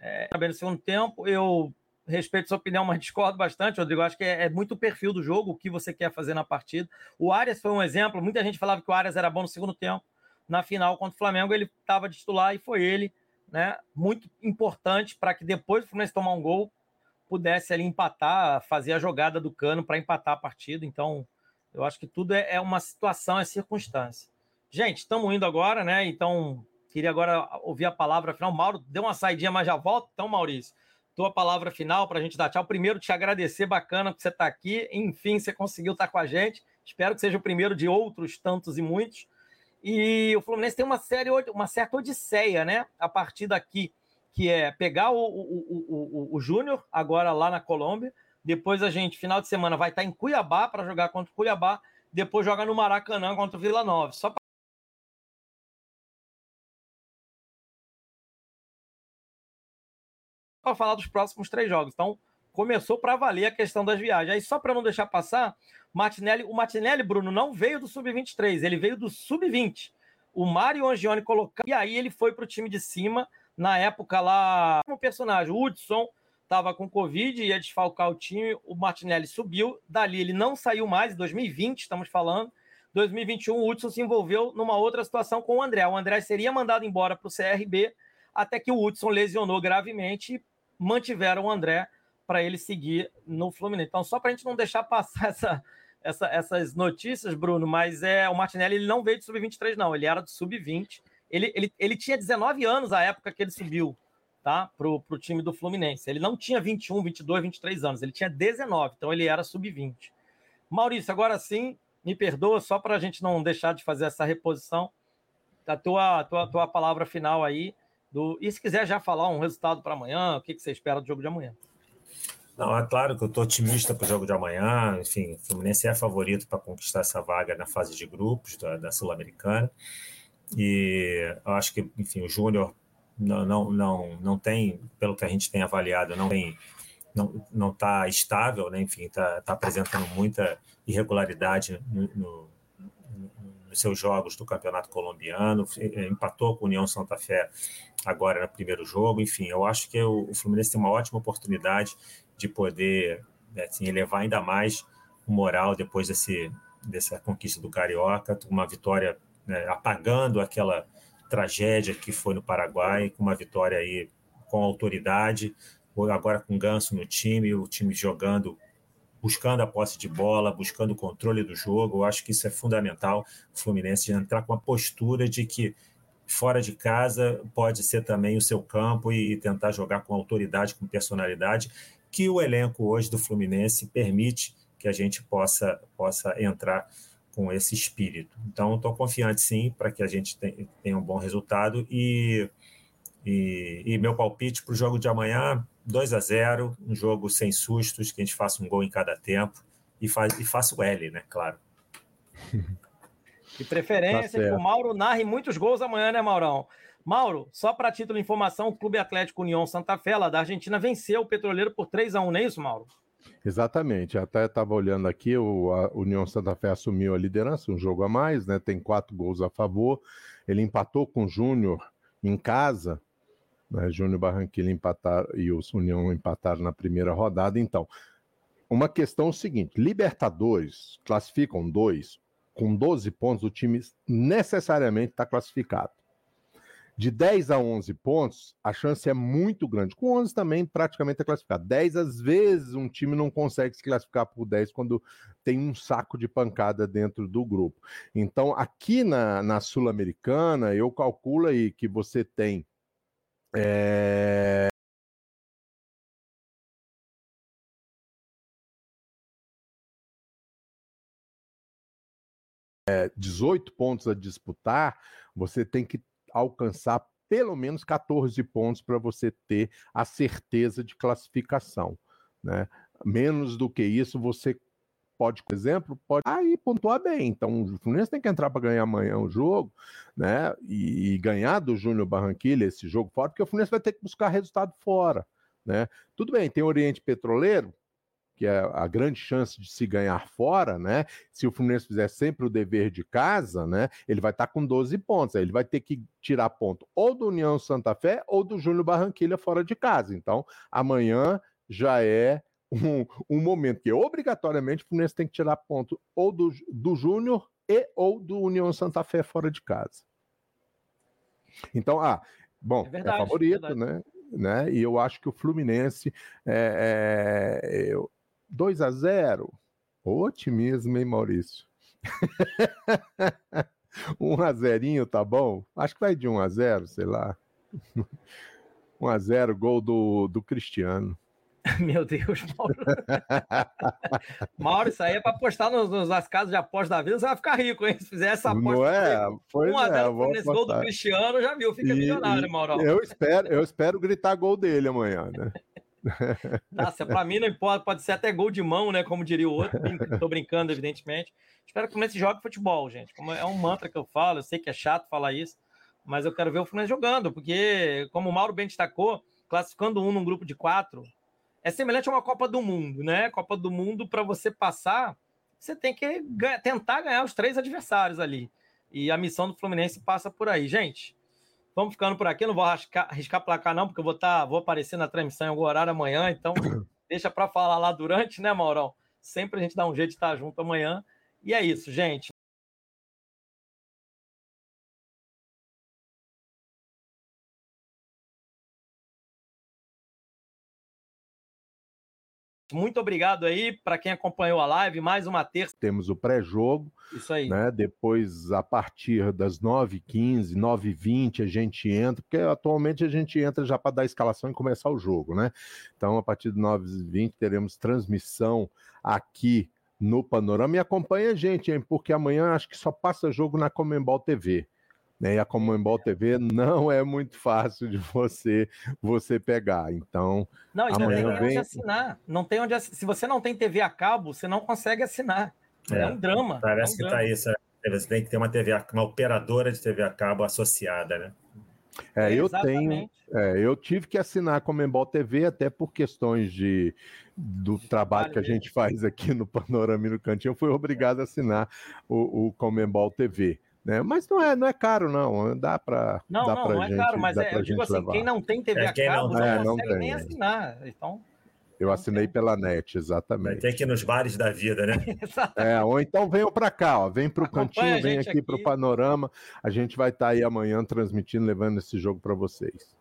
é, também no segundo tempo. Eu respeito sua opinião, mas discordo bastante, Rodrigo. Acho que é, é, muito o perfil do jogo, o que você quer fazer na partida. O Arias foi um exemplo. Muita gente falava que o Arias era bom no segundo tempo. Na final contra o Flamengo, ele estava de titular e foi ele, né? Muito importante para que depois do Fluminense tomar um gol, pudesse ali empatar, fazer a jogada do cano para empatar a partida. Então, eu acho que tudo é, é uma situação, é circunstância. Gente, estamos indo agora, né? Então, queria agora ouvir a palavra final. Mauro deu uma saidinha, mas já volta. Então, Maurício, tua palavra final para a gente dar tchau. Primeiro, te agradecer, bacana que você está aqui. Enfim, você conseguiu estar tá com a gente. Espero que seja o primeiro de outros tantos e muitos. E o Fluminense tem uma série, uma certa odisseia, né? A partir daqui, que é pegar o, o, o, o, o Júnior, agora lá na Colômbia. Depois a gente, final de semana, vai estar tá em Cuiabá para jogar contra o Cuiabá. Depois joga no Maracanã contra o Vila Nova. Só para falar dos próximos três jogos. Então, começou para valer a questão das viagens. Aí, só para não deixar passar, Martinelli, o Martinelli, Bruno, não veio do Sub-23, ele veio do Sub-20. O Mário Angione colocou, e aí ele foi para o time de cima, na época lá, como personagem, o Hudson estava com Covid, ia desfalcar o time, o Martinelli subiu, dali ele não saiu mais, em 2020 estamos falando, 2021 o Hudson se envolveu numa outra situação com o André. O André seria mandado embora para o CRB, até que o Hudson lesionou gravemente mantiveram o André para ele seguir no Fluminense. Então, só para a gente não deixar passar essa, essa, essas notícias, Bruno, mas é o Martinelli ele não veio de sub-23, não, ele era do sub-20. Ele, ele, ele tinha 19 anos a época que ele subiu tá, para o time do Fluminense. Ele não tinha 21, 22, 23 anos, ele tinha 19, então ele era sub-20. Maurício, agora sim, me perdoa, só para a gente não deixar de fazer essa reposição, a tua, tua, tua palavra final aí do... E se quiser já falar um resultado para amanhã, o que, que você espera do jogo de amanhã? Não, é claro que eu estou otimista para o jogo de amanhã. Enfim, o Fluminense é favorito para conquistar essa vaga na fase de grupos da, da Sul-Americana. E eu acho que, enfim, o Júnior não, não, não, não tem, pelo que a gente tem avaliado, não tem não não está estável, né? enfim, está tá apresentando muita irregularidade no, no, nos seus jogos do Campeonato Colombiano, eh, empatou com o União Santa Fé agora no primeiro jogo. Enfim, eu acho que o, Fluminense tem uma ótima oportunidade de poder né, assim, elevar ainda mais o moral depois desse, dessa conquista do Carioca, uma vitória né, apagando aquela tragédia que foi no Paraguai, com uma vitória aí com autoridade, agora com Ganso no time, o time jogando, buscando a posse de bola, buscando o controle do jogo. Eu acho que isso é fundamental. O Fluminense entrar com a postura de que fora de casa pode ser também o seu campo e, tentar jogar com autoridade, com personalidade, que o elenco hoje do Fluminense permite que a gente possa, possa entrar com esse espírito. Então, estou confiante sim para que a gente tenha um bom resultado e, e, e meu palpite para o jogo de amanhã, 2 a 0 um jogo sem sustos, que a gente faça um gol em cada tempo e, faz, e faça o L, né? Claro. De preferência tá que o Mauro narre muitos gols amanhã, né, Maurão? Mauro, só para título de informação, o Clube Atlético União Santa Fé, lá da Argentina, venceu o Petroleiro por 3 a 1 não é isso, Mauro? Exatamente, até estava olhando aqui, o a União Santa Fé assumiu a liderança, um jogo a mais, né? Tem quatro gols a favor. Ele empatou com o Júnior em casa, né? Júnior Barranquilla empatar e o União empataram na primeira rodada. Então, uma questão é o seguinte: Libertadores classificam dois, com 12 pontos, o time necessariamente está classificado. De 10 a 11 pontos, a chance é muito grande. Com 11 também praticamente é classificado. 10, às vezes, um time não consegue se classificar por 10 quando tem um saco de pancada dentro do grupo. Então, aqui na, na Sul-Americana, eu calculo aí que você tem. É... 18 pontos a disputar, você tem que alcançar pelo menos 14 pontos para você ter a certeza de classificação. Né? Menos do que isso, você pode, por exemplo, pode aí pontuar bem. Então, o Fluminense tem que entrar para ganhar amanhã o jogo, né? E, e ganhar do Júnior Barranquilla esse jogo fora, porque o Fluminense vai ter que buscar resultado fora, né? Tudo bem, tem Oriente Petroleiro, que é a grande chance de se ganhar fora, né? Se o Fluminense fizer sempre o dever de casa, né? Ele vai estar tá com 12 pontos. Aí ele vai ter que tirar ponto ou do União Santa Fé ou do Júnior Barranquilha fora de casa. Então, amanhã já é um, um momento que obrigatoriamente o Fluminense tem que tirar ponto ou do, do Júnior e ou do União Santa Fé fora de casa. Então, ah, bom, é, verdade, é favorito, é né? né? E eu acho que o Fluminense é, é, 2 a 0 Otimismo, hein, Maurício? 1 a 0 tá bom? Acho que vai de 1 a 0 sei lá. 1 a 0 gol do, do Cristiano. Meu Deus, Mauro. Mauro, isso aí é para apostar nos, nos, nas casas de apostas da vida, você vai ficar rico, hein? Se fizer essa aposta. Não é? Pois 1 a 0 é, nesse gol do Cristiano, já viu, fica e, milionário, Mauro. Eu espero, eu espero gritar gol dele amanhã, né? Nossa, para mim não importa, pode ser até gol de mão, né? Como diria o outro. Estou brincando, evidentemente. Espero que o Fluminense jogue futebol, gente. Como é um mantra que eu falo, eu sei que é chato falar isso, mas eu quero ver o Fluminense jogando, porque, como o Mauro bem destacou, classificando um num grupo de quatro, é semelhante a uma Copa do Mundo, né? Copa do Mundo, para você passar, você tem que ganha, tentar ganhar os três adversários ali. E a missão do Fluminense passa por aí. Gente, Vamos ficando por aqui. Não vou arriscar, arriscar placar, não, porque eu vou, tá, vou aparecer na transmissão em algum horário amanhã. Então, deixa para falar lá durante, né, Maurão? Sempre a gente dá um jeito de estar junto amanhã. E é isso, gente. Muito obrigado aí para quem acompanhou a live. Mais uma terça. Temos o pré-jogo. Isso aí. Né? Depois, a partir das 9h15, 9h20, a gente entra, porque atualmente a gente entra já para dar a escalação e começar o jogo, né? Então, a partir de 9h20, teremos transmissão aqui no Panorama. E acompanha a gente, hein? Porque amanhã acho que só passa jogo na Comembol TV. Né? E a Comembol TV não é muito fácil de você você pegar. Então, não, e amanhã não tem vem... onde assinar. Não tem onde Se você não tem TV a cabo, você não consegue assinar. É, é um drama. Parece é um que está isso. É, você tem que ter uma TV, uma operadora de TV a cabo associada, né? É, eu tenho, é, eu tive que assinar a Comembol TV até por questões de do trabalho que a gente faz aqui no Panorama e no Cantinho, eu fui obrigado a assinar o, o Comembol TV. Né? Mas não é, não é caro, não. Dá para. Não, dá não, não gente, é caro, mas é, eu digo assim: levar. quem não tem TV é, a cabo não, é, não consegue nem assinar. Então. Eu assinei pela net, exatamente. Vai ter que ir nos bares da vida, né? é, ou então venham para cá, ó, vem para o cantinho, vem aqui, aqui. para o Panorama. A gente vai estar tá aí amanhã transmitindo, levando esse jogo para vocês.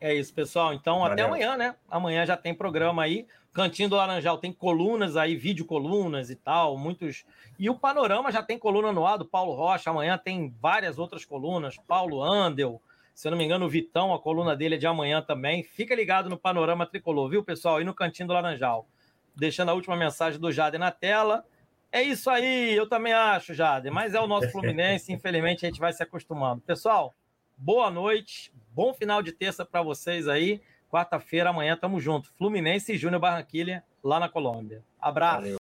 É isso, pessoal. Então, Valeu. até amanhã, né? Amanhã já tem programa aí. Cantinho do Laranjal tem colunas aí, vídeo colunas e tal, muitos. E o Panorama já tem coluna no ar do Paulo Rocha. Amanhã tem várias outras colunas. Paulo Andel, se eu não me engano, o Vitão, a coluna dele é de amanhã também. Fica ligado no Panorama Tricolor, viu, pessoal? E no Cantinho do Laranjal. Deixando a última mensagem do Jade na tela. É isso aí, eu também acho, Jade. Mas é o nosso Fluminense, infelizmente a gente vai se acostumando. Pessoal, boa noite, bom final de terça para vocês aí. Quarta-feira, amanhã, tamo junto. Fluminense e Júnior Barranquilha, lá na Colômbia. Abraço. Valeu.